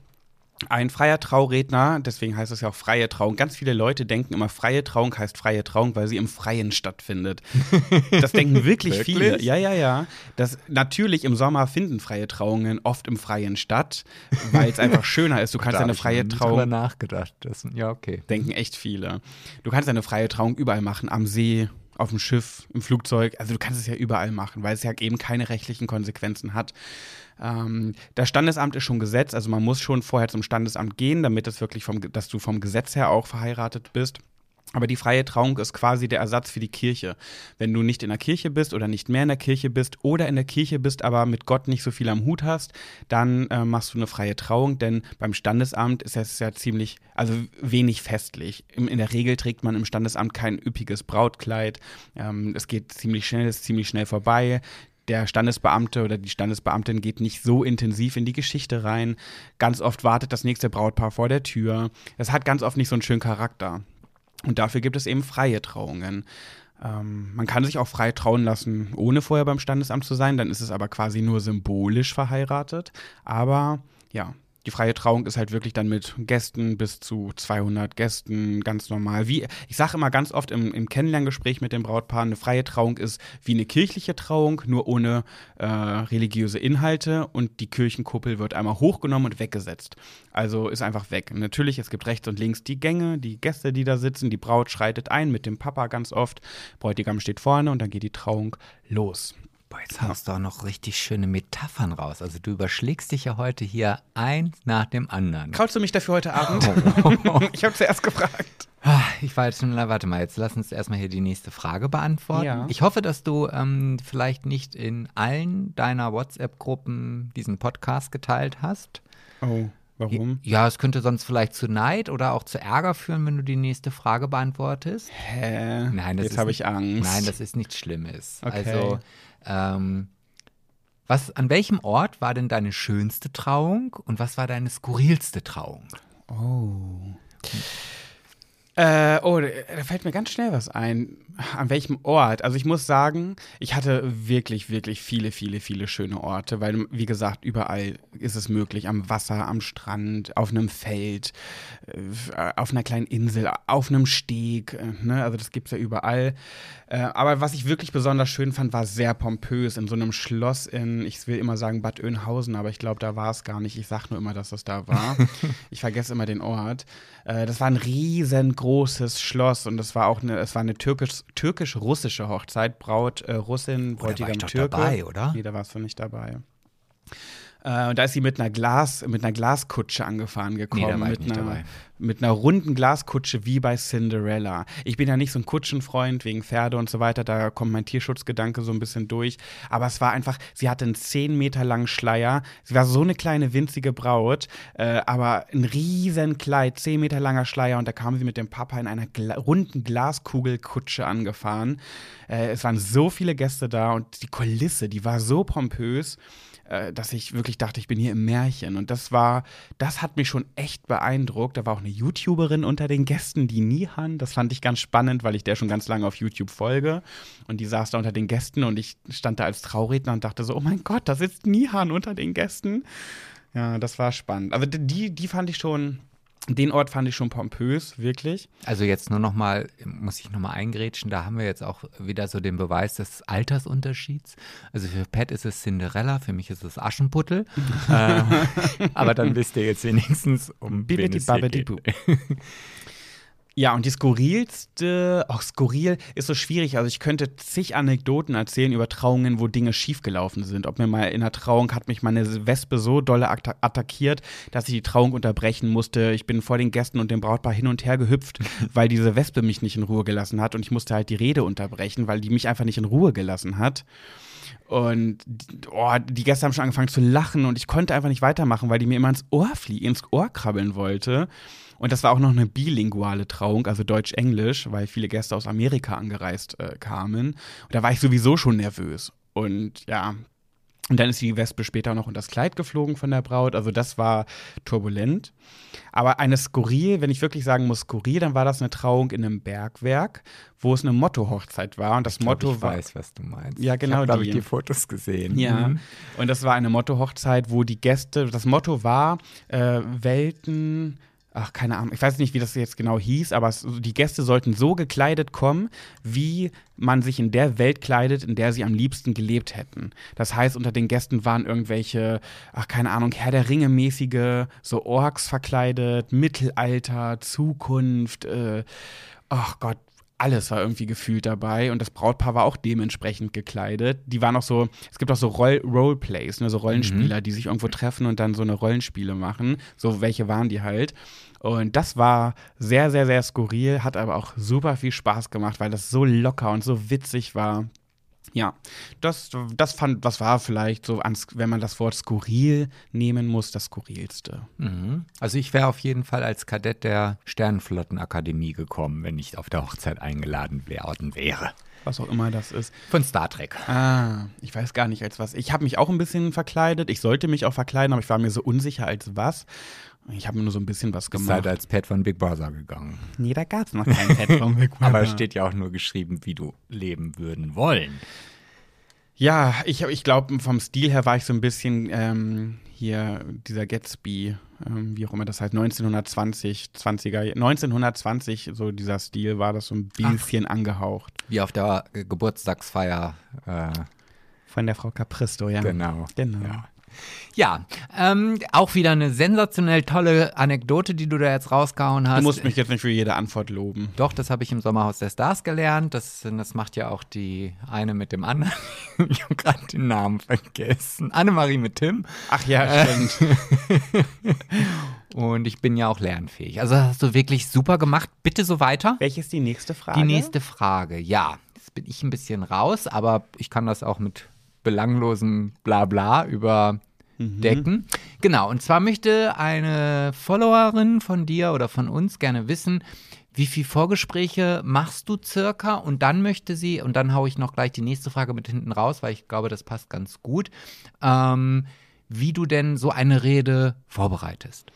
Ein freier Trauredner, deswegen heißt es ja auch freie Trauung. Ganz viele Leute denken immer, freie Trauung heißt freie Trauung, weil sie im Freien stattfindet. Das denken wirklich, Wirklich? viele. Ja, ja, ja. Das, natürlich im Sommer finden freie Trauungen oft im Freien statt, weil es einfach schöner ist. Du kannst eine ich freie Trauung, nachgedacht. Das, ja, okay. denken echt viele. Du kannst eine freie Trauung überall machen, am See, auf dem Schiff, im Flugzeug. Also du kannst es ja überall machen, weil es ja eben keine rechtlichen Konsequenzen hat. Ähm, das Standesamt ist schon Gesetz, also man muss schon vorher zum Standesamt gehen, damit es wirklich vom, dass du vom Gesetz her auch verheiratet bist. Aber die freie Trauung ist quasi der Ersatz für die Kirche. Wenn du nicht in der Kirche bist oder nicht mehr in der Kirche bist oder in der Kirche bist, aber mit Gott nicht so viel am Hut hast, dann äh, machst du eine freie Trauung, denn beim Standesamt ist es ja ziemlich, also wenig festlich. In, in der Regel trägt man im Standesamt kein üppiges Brautkleid. Ähm, es geht ziemlich schnell, es ist ziemlich schnell vorbei der Standesbeamte oder die Standesbeamtin geht nicht so intensiv in die Geschichte rein. Ganz oft wartet das nächste Brautpaar vor der Tür. Es hat ganz oft nicht so einen schönen Charakter. Und dafür gibt es eben freie Trauungen. Ähm, man kann sich auch frei trauen lassen, ohne vorher beim Standesamt zu sein. Dann ist es aber quasi nur symbolisch verheiratet. Aber ja, die freie Trauung ist halt wirklich dann mit Gästen bis zu 200 Gästen ganz normal. Wie ich sage immer ganz oft im, im Kennenlerngespräch mit dem Brautpaar, eine freie Trauung ist wie eine kirchliche Trauung, nur ohne äh, religiöse Inhalte und die Kirchenkuppel wird einmal hochgenommen und weggesetzt. Also ist einfach weg. natürlich, es gibt rechts und links die Gänge, die Gäste, die da sitzen, die Braut schreitet ein mit dem Papa ganz oft, Bräutigam steht vorne und dann geht die Trauung los. Boah, jetzt haust du auch noch richtig schöne Metaphern raus. Also du überschlägst dich ja heute hier eins nach dem anderen. Kraulst du mich dafür heute Abend? ich habe zuerst gefragt. Ah, ich war jetzt schon, warte mal, jetzt lass uns erstmal hier die nächste Frage beantworten. Ja. Ich hoffe, dass du ähm, vielleicht nicht in allen deiner WhatsApp-Gruppen diesen Podcast geteilt hast. Oh. Warum? Ja, es könnte sonst vielleicht zu Neid oder auch zu Ärger führen, wenn du die nächste Frage beantwortest. Hä? Nein, das Jetzt habe ich Angst. Nein, das ist nichts Schlimmes. Okay. Also ähm, was, an welchem Ort war denn deine schönste Trauung und was war deine skurrilste Trauung? Oh. Äh, oh, da fällt mir ganz schnell was ein. An welchem Ort? Also ich muss sagen, ich hatte wirklich, wirklich viele, viele, viele schöne Orte, weil, wie gesagt, überall ist es möglich. Am Wasser, am Strand, auf einem Feld, äh, auf einer kleinen Insel, auf einem Steg. Äh, ne? Also das gibt es ja überall. Äh, aber was ich wirklich besonders schön fand, war sehr pompös in so einem Schloss in, ich will immer sagen Bad Oeynhausen, aber ich glaube, da war es gar nicht. Ich sage nur immer, dass das da war. ich vergesse immer den Ort. das war ein riesengroßes Schloss und das war auch eine, es war eine türkisch türkisch-russische Hochzeit. Braut äh, Russin, Bräutigam oh, da war ich Türke. dabei, oder? Nee, da warst du nicht dabei. Äh, und da ist sie mit einer Glas, mit einer Glaskutsche angefahren gekommen. Nee, mit, einer, mit einer runden Glaskutsche wie bei Cinderella. Ich bin ja nicht so ein Kutschenfreund wegen Pferde und so weiter, da kommt mein Tierschutzgedanke so ein bisschen durch. Aber es war einfach, sie hatte einen zehn Meter langen Schleier. Sie war so eine kleine winzige Braut, äh, aber ein riesen Kleid, zehn Meter langer Schleier und da kam sie mit dem Papa in einer Gla runden Glaskugelkutsche angefahren. Äh, es waren so viele Gäste da und die Kulisse, die war so pompös äh, dass ich wirklich dachte, ich bin hier im Märchen. Und das war, das hat mich schon echt beeindruckt. Da war auch eine YouTuberin unter den Gästen, die Nihan. Das fand ich ganz spannend, weil ich der schon ganz lange auf YouTube folge. Und die saß da unter den Gästen und ich stand da als Trauredner und dachte so, oh mein Gott, das ist Nihan unter den Gästen. Ja, das war spannend. Also die, die fand ich schon, den Ort fand ich schon pompös, wirklich. Also jetzt nur noch mal, muss ich noch mal eingrätschen, da haben wir jetzt auch wieder so den Beweis des Altersunterschieds. Also für Pat ist es Cinderella, für mich ist es Aschenputtel. äh, aber dann wisst ihr jetzt wenigstens, um wen es hier geht. Ja, und die skurrilste, auch skurril ist so schwierig. Also ich könnte zig Anekdoten erzählen über Trauungen, wo Dinge schiefgelaufen sind. Ob mir mal in einer Trauung hat mich meine Wespe so dolle attackiert, dass ich die Trauung unterbrechen musste. Ich bin vor den Gästen und dem Brautpaar hin und her gehüpft, weil diese Wespe mich nicht in Ruhe gelassen hat. Und ich musste halt die Rede unterbrechen, weil die mich einfach nicht in Ruhe gelassen hat. Und oh, die Gäste haben schon angefangen zu lachen und ich konnte einfach nicht weitermachen, weil die mir immer ins Ohr fliegen, ins Ohr krabbeln wollte. Und das war auch noch eine bilinguale Trauung, also Deutsch-Englisch, weil viele Gäste aus Amerika angereist äh, kamen. Und da war ich sowieso schon nervös. Und ja, und dann ist die Wespe später noch unter das Kleid geflogen von der Braut. Also das war turbulent. Aber eine skurril, wenn ich wirklich sagen muss skurril, dann war das eine Trauung in einem Bergwerk, wo es eine Motto-Hochzeit war. Und das ich glaub, Motto ich war. Ich weiß, was du meinst. Ja, genau. Ich habe, ich, die Fotos gesehen. Ja. Mhm. Und das war eine Motto-Hochzeit, wo die Gäste, das Motto war äh, Welten ach, keine Ahnung, ich weiß nicht, wie das jetzt genau hieß, aber es, die Gäste sollten so gekleidet kommen, wie man sich in der Welt kleidet, in der sie am liebsten gelebt hätten. Das heißt, unter den Gästen waren irgendwelche, ach, keine Ahnung, Herr der Ringe mäßige, so Orks verkleidet, Mittelalter, Zukunft, äh, ach Gott, alles war irgendwie gefühlt dabei und das Brautpaar war auch dementsprechend gekleidet. Die waren auch so, es gibt auch so Roll Roleplays, ne, so Rollenspieler, mhm. die sich irgendwo treffen und dann so eine Rollenspiele machen. So welche waren die halt. Und das war sehr, sehr, sehr skurril, hat aber auch super viel Spaß gemacht, weil das so locker und so witzig war. Ja, das, das fand, was war vielleicht so, wenn man das Wort skurril nehmen muss, das skurrilste. Mhm. Also ich wäre auf jeden Fall als Kadett der Sternenflottenakademie gekommen, wenn ich auf der Hochzeit eingeladen worden wäre. Was auch immer das ist. Von Star Trek. Ah, ich weiß gar nicht als was. Ich habe mich auch ein bisschen verkleidet. Ich sollte mich auch verkleiden, aber ich war mir so unsicher als was. Ich habe nur so ein bisschen was gemacht. Ist halt als Pet von Big Brother gegangen. Nee, da gab es noch kein Pet von Big Brother. Aber es steht ja auch nur geschrieben, wie du leben würden wollen. Ja, ich, ich glaube, vom Stil her war ich so ein bisschen ähm, hier dieser Gatsby, ähm, wie auch immer das heißt, 1920, 20er, 1920, so dieser Stil war das so ein bisschen Ach, angehaucht. Wie auf der Geburtstagsfeier. Äh, Von der Frau Capristo, ja. Genau. Genau. Ja. Ja, ähm, auch wieder eine sensationell tolle Anekdote, die du da jetzt rausgehauen hast. Du musst mich jetzt nicht für jede Antwort loben. Doch, das habe ich im Sommerhaus der Stars gelernt. Das, das macht ja auch die eine mit dem anderen. ich habe gerade den Namen vergessen. Annemarie mit Tim. Ach ja, stimmt. Und ich bin ja auch lernfähig. Also hast du wirklich super gemacht. Bitte so weiter. Welche ist die nächste Frage? Die nächste Frage, ja. Jetzt bin ich ein bisschen raus, aber ich kann das auch mit belanglosem Blabla über mhm. decken. Genau, und zwar möchte eine Followerin von dir oder von uns gerne wissen, wie viele Vorgespräche machst du circa? Und dann möchte sie, und dann haue ich noch gleich die nächste Frage mit hinten raus, weil ich glaube, das passt ganz gut, ähm, wie du denn so eine Rede vorbereitest.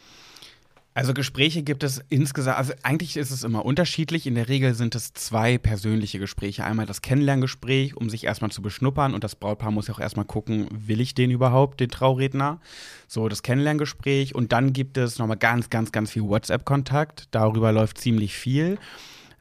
Also Gespräche gibt es insgesamt, also eigentlich ist es immer unterschiedlich. In der Regel sind es zwei persönliche Gespräche. Einmal das Kennenlerngespräch, um sich erstmal zu beschnuppern und das Brautpaar muss ja auch erstmal gucken, will ich den überhaupt, den Trauredner? So, das Kennenlerngespräch und dann gibt es nochmal ganz, ganz, ganz viel WhatsApp-Kontakt. Darüber läuft ziemlich viel.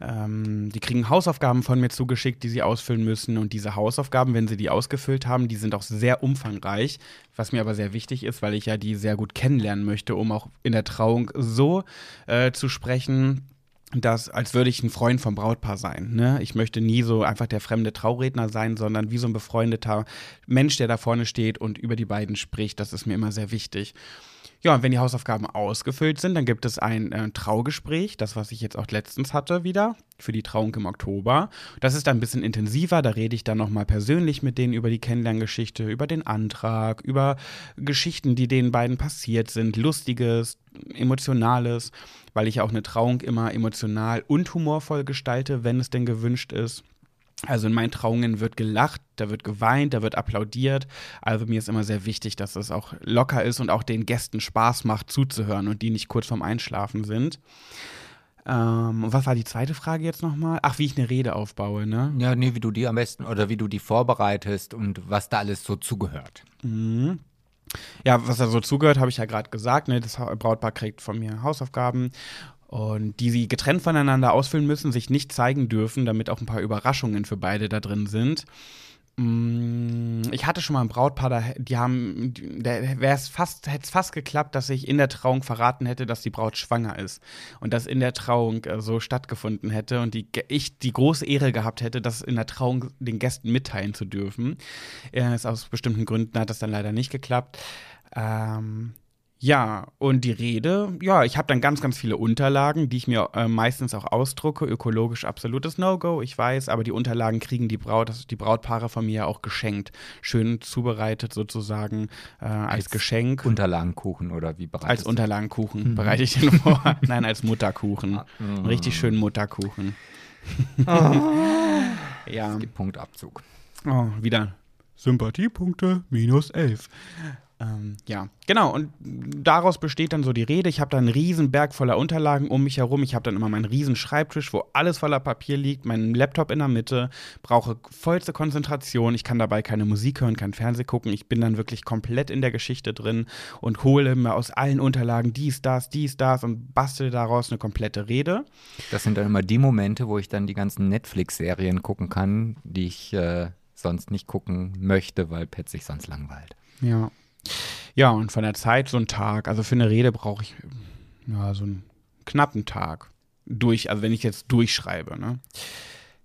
Ähm, die kriegen Hausaufgaben von mir zugeschickt, die sie ausfüllen müssen. Und diese Hausaufgaben, wenn sie die ausgefüllt haben, die sind auch sehr umfangreich, was mir aber sehr wichtig ist, weil ich ja die sehr gut kennenlernen möchte, um auch in der Trauung so äh, zu sprechen, dass, als würde ich ein Freund vom Brautpaar sein. Ne? Ich möchte nie so einfach der fremde Trauredner sein, sondern wie so ein befreundeter Mensch, der da vorne steht und über die beiden spricht. Das ist mir immer sehr wichtig. Ja, und wenn die Hausaufgaben ausgefüllt sind, dann gibt es ein äh, Traugespräch, das, was ich jetzt auch letztens hatte, wieder für die Trauung im Oktober. Das ist dann ein bisschen intensiver, da rede ich dann nochmal persönlich mit denen über die Kennenlerngeschichte, über den Antrag, über Geschichten, die den beiden passiert sind, lustiges, emotionales, weil ich auch eine Trauung immer emotional und humorvoll gestalte, wenn es denn gewünscht ist. Also in meinen Trauungen wird gelacht, da wird geweint, da wird applaudiert. Also mir ist immer sehr wichtig, dass es auch locker ist und auch den Gästen Spaß macht zuzuhören und die nicht kurz vorm Einschlafen sind. Ähm, was war die zweite Frage jetzt nochmal? Ach, wie ich eine Rede aufbaue, ne? Ja, nee, wie du die am besten oder wie du die vorbereitest und was da alles so zugehört. Mhm. Ja, was da so zugehört, habe ich ja gerade gesagt. Ne? Das Brautpaar kriegt von mir Hausaufgaben und die sie getrennt voneinander ausfüllen müssen, sich nicht zeigen dürfen, damit auch ein paar Überraschungen für beide da drin sind. Mm, ich hatte schon mal ein Brautpaar, die haben, da wäre es fast, hätte es fast geklappt, dass ich in der Trauung verraten hätte, dass die Braut schwanger ist und das in der Trauung äh, so stattgefunden hätte und die, ich die große Ehre gehabt hätte, das in der Trauung den Gästen mitteilen zu dürfen. Äh, aus bestimmten Gründen hat das dann leider nicht geklappt. Ähm, ja, und die Rede, ja, ich habe dann ganz, ganz viele Unterlagen, die ich mir äh, meistens auch ausdrucke. Ökologisch absolutes No-Go, ich weiß, aber die Unterlagen kriegen die Braut, die Brautpaare von mir auch geschenkt. Schön zubereitet sozusagen äh, als, als, Geschenk. Unterlagenkuchen oder wie bereitest Als Unterlagenkuchen mhm. bereite ich den vor. Nein, als Mutterkuchen. Ah, mhm. Richtig schön Mutterkuchen. Oh. ja. Es gibt Punktabzug. Oh, wieder Sympathiepunkte minus elf. Ähm, ja, genau. Und daraus besteht dann so die Rede. Ich habe da einen riesen Berg voller Unterlagen um mich herum. Ich habe dann immer meinen riesen Schreibtisch, wo alles voller Papier liegt, meinen Laptop in der Mitte, brauche vollste Konzentration. Ich kann dabei keine Musik hören, kein Fernsehen gucken. Ich bin dann wirklich komplett in der Geschichte drin und hole mir aus allen Unterlagen dies, das, dies, das und bastel daraus eine komplette Rede. Das sind dann immer die Momente, wo ich dann die ganzen Netflix-Serien gucken kann, die ich äh, sonst nicht gucken möchte, weil Pet sich sonst langweilt. Ja. Ja, und von der Zeit so ein Tag. Also für eine Rede brauche ich ja, so einen knappen Tag. durch, also wenn ich jetzt durchschreibe. Ne?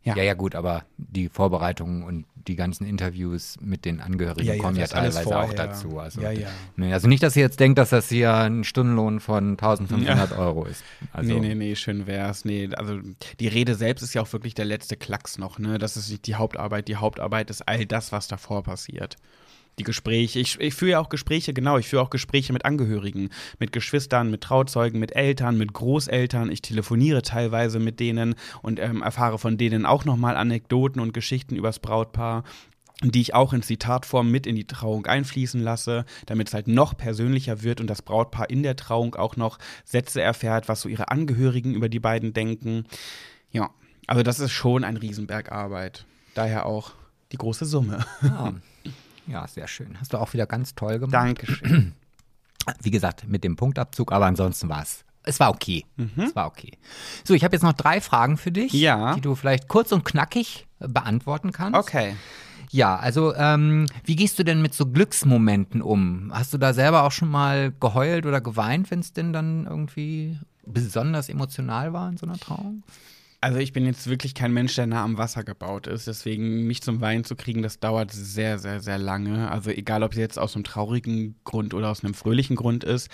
Ja. ja, ja, gut, aber die Vorbereitungen und die ganzen Interviews mit den Angehörigen ja, ja, kommen ja teilweise auch dazu. Also, ja, ja. Nee, also nicht, dass ihr jetzt denkt, dass das hier ein Stundenlohn von 1500 Euro ist. Also nee, nee, nee, schön wär's. Nee, also die Rede selbst ist ja auch wirklich der letzte Klacks noch, ne? Das ist nicht die Hauptarbeit. Die Hauptarbeit ist all das, was davor passiert die Gespräche. Ich, ich führe ja auch Gespräche, genau, ich führe auch Gespräche mit Angehörigen, mit Geschwistern, mit Trauzeugen, mit Eltern, mit Großeltern. Ich telefoniere teilweise mit denen und ähm, erfahre von denen auch nochmal Anekdoten und Geschichten übers Brautpaar die ich auch in Zitatform mit in die Trauung einfließen lasse, damit es halt noch persönlicher wird und das Brautpaar in der Trauung auch noch Sätze erfährt, was so ihre Angehörigen über die beiden denken. Ja, also das ist schon ein Riesenberg Arbeit. Daher auch die große Summe. Ja. Ja, sehr schön. Hast du auch wieder ganz toll gemacht. Dankeschön. Wie gesagt, mit dem Punktabzug, aber ansonsten war es. Es war okay. Mhm. Es war okay. So, ich habe jetzt noch drei Fragen für dich, ja. die du vielleicht kurz und knackig äh, beantworten kannst. Okay. Ja, also ähm, wie gehst du denn mit so Glücksmomenten um? Hast du da selber auch schon mal geheult oder geweint, wenn es denn dann irgendwie besonders emotional war in so einer Trauung? Also ich bin jetzt wirklich kein Mensch, der nah am Wasser gebaut ist. Deswegen mich zum Weinen zu kriegen, das dauert sehr, sehr, sehr lange. Also egal, ob es jetzt aus einem traurigen Grund oder aus einem fröhlichen Grund ist.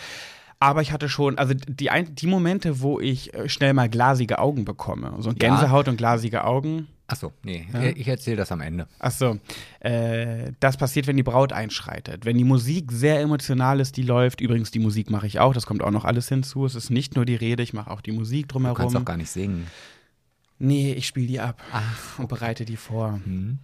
Aber ich hatte schon, also die, die Momente, wo ich äh, schnell mal glasige Augen bekomme. So Gänsehaut ja. und glasige Augen. Achso, nee, ja. ich erzähle das am Ende. Achso, äh, das passiert, wenn die Braut einschreitet. Wenn die Musik sehr emotional ist, die läuft. Übrigens, die Musik mache ich auch, das kommt auch noch alles hinzu. Es ist nicht nur die Rede, ich mache auch die Musik drumherum. Du kannst auch gar nicht singen. Nee, ich spiele die ab Ach, und bereite die vor. Mhm.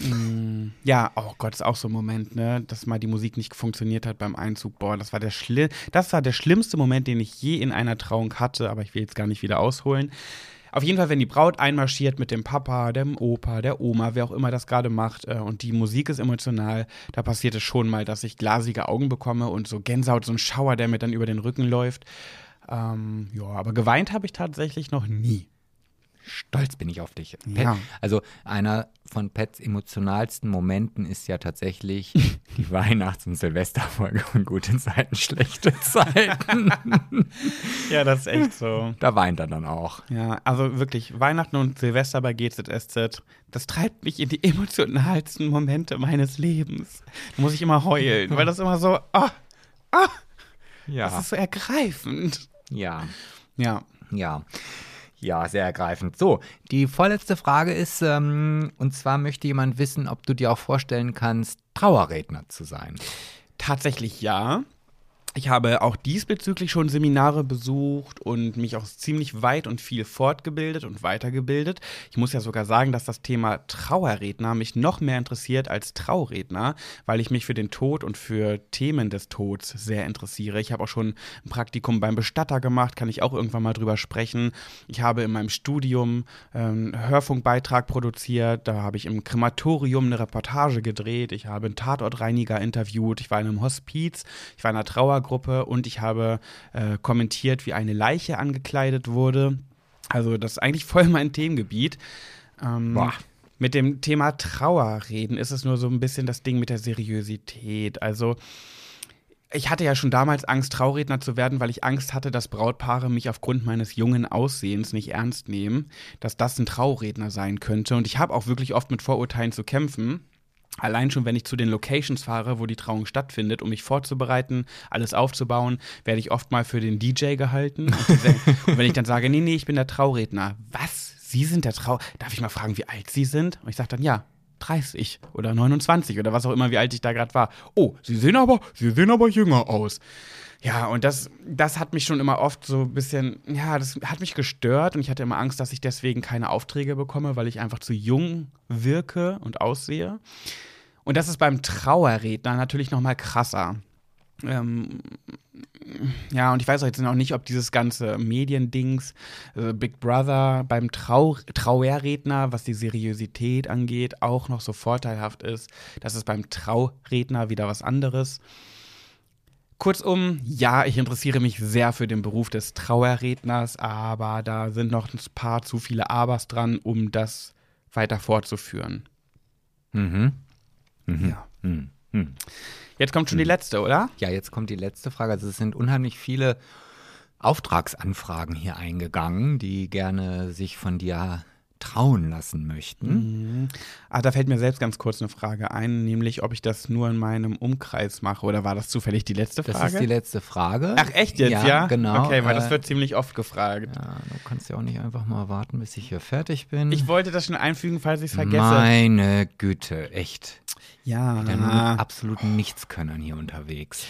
Mm, ja, oh Gott, ist auch so ein Moment, ne, dass mal die Musik nicht funktioniert hat beim Einzug. Boah, das war der schlimm, das war der schlimmste Moment, den ich je in einer Trauung hatte, aber ich will jetzt gar nicht wieder ausholen. Auf jeden Fall, wenn die Braut einmarschiert mit dem Papa, dem Opa, der Oma, wer auch immer das gerade macht, äh, und die Musik ist emotional, da passiert es schon mal, dass ich glasige Augen bekomme und so Gänsehaut, so ein Schauer, der mir dann über den Rücken läuft. Ähm, ja, aber geweint habe ich tatsächlich noch nie stolz bin ich auf dich. Ja. Also einer von Pets emotionalsten Momenten ist ja tatsächlich die Weihnachts- und Silvesterfolge von guten Zeiten, schlechte Zeiten. ja, das ist echt so. Da weint er dann auch. Ja, also wirklich, Weihnachten und Silvester bei GZSZ, das treibt mich in die emotionalsten Momente meines Lebens. Da muss ich immer heulen, weil das immer so, ah, ah, ja. das ist so ergreifend. Ja. Ja. Ja. Ja, sehr ergreifend. So, die vorletzte Frage ist, ähm, und zwar möchte jemand wissen, ob du dir auch vorstellen kannst, Trauerredner zu sein. Tatsächlich ja. Ich habe auch diesbezüglich schon Seminare besucht und mich auch ziemlich weit und viel fortgebildet und weitergebildet. Ich muss ja sogar sagen, dass das Thema Trauerredner mich noch mehr interessiert als Trauredner, weil ich mich für den Tod und für Themen des Todes sehr interessiere. Ich habe auch schon ein Praktikum beim Bestatter gemacht, kann ich auch irgendwann mal drüber sprechen. Ich habe in meinem Studium einen ähm, Hörfunkbeitrag produziert, da habe ich im Krematorium eine Reportage gedreht, ich habe einen Tatortreiniger interviewt, ich war in einem Hospiz, ich war in einer Trauer Gruppe und ich habe äh, kommentiert, wie eine Leiche angekleidet wurde. Also das ist eigentlich voll mein Themengebiet. Ähm, Boah. Mit dem Thema Trauer reden ist es nur so ein bisschen das Ding mit der Seriosität. Also ich hatte ja schon damals Angst, Trauredner zu werden, weil ich Angst hatte, dass Brautpaare mich aufgrund meines jungen Aussehens nicht ernst nehmen, dass das ein Trauredner sein könnte. Und ich habe auch wirklich oft mit Vorurteilen zu kämpfen. Allein schon, wenn ich zu den Locations fahre, wo die Trauung stattfindet, um mich vorzubereiten, alles aufzubauen, werde ich oft mal für den DJ gehalten. Und, und wenn ich dann sage, nee, nee, ich bin der Trauredner. Was? Sie sind der Trau... Darf ich mal fragen, wie alt Sie sind? Und ich sage dann, ja, 30 oder 29 oder was auch immer, wie alt ich da gerade war. Oh, Sie sehen aber, Sie sehen aber jünger aus. Ja, und das, das hat mich schon immer oft so ein bisschen, ja, das hat mich gestört und ich hatte immer Angst, dass ich deswegen keine Aufträge bekomme, weil ich einfach zu jung wirke und aussehe. Und das ist beim Trauerredner natürlich noch mal krasser. Ähm, ja, und ich weiß auch jetzt noch nicht, ob dieses ganze Mediendings, äh, Big Brother beim Trau Trauerredner, was die Seriosität angeht, auch noch so vorteilhaft ist. Das ist beim Trauredner wieder was anderes. Kurzum, ja, ich interessiere mich sehr für den Beruf des Trauerredners, aber da sind noch ein paar zu viele Abers dran, um das weiter fortzuführen. Mhm. mhm. Ja. Mhm. Jetzt kommt schon die mhm. letzte, oder? Ja, jetzt kommt die letzte Frage. Also es sind unheimlich viele Auftragsanfragen hier eingegangen, die gerne sich von dir trauen lassen möchten. Mhm. Ah, da fällt mir selbst ganz kurz eine Frage ein, nämlich ob ich das nur in meinem Umkreis mache oder war das zufällig die letzte Frage? Das ist die letzte Frage. Ach echt jetzt, ja? Ja, genau. Okay, weil Äh, das wird ziemlich oft gefragt. Ja, du kannst ja auch nicht einfach mal warten, bis ich hier fertig bin. Ich wollte das schon einfügen, falls ich es vergesse. Meine Güte, echt. ja. Der nur mit absoluten Nichtskönnern hier unterwegs.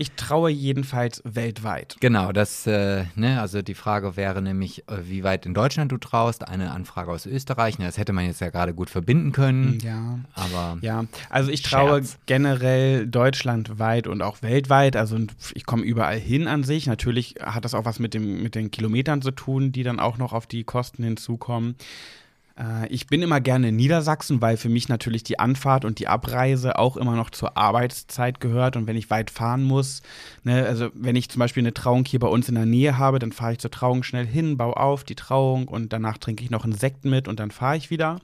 Ich traue jedenfalls weltweit. Genau, das, äh, ne, also die Frage wäre nämlich, äh, wie weit in Deutschland du traust. Eine Anfrage aus Österreich. Das hätte man jetzt ja gerade gut verbinden können. Ja. Aber Ja, also ich traue Scherz. generell deutschlandweit und auch weltweit. Also ich komme überall hin an sich. Natürlich hat das auch was mit, dem, mit den Kilometern zu tun, die dann auch noch auf die Kosten hinzukommen. Äh, Ich bin immer gerne in Niedersachsen, weil für mich natürlich die Anfahrt und die Abreise auch immer noch zur Arbeitszeit gehört. Und wenn ich weit fahren muss, ne, also wenn ich zum Beispiel eine Trauung hier bei uns in der Nähe habe, dann fahre ich zur Trauung schnell hin, baue auf die Trauung und danach trinke ich noch einen Sekt mit und dann fahre ich wieder.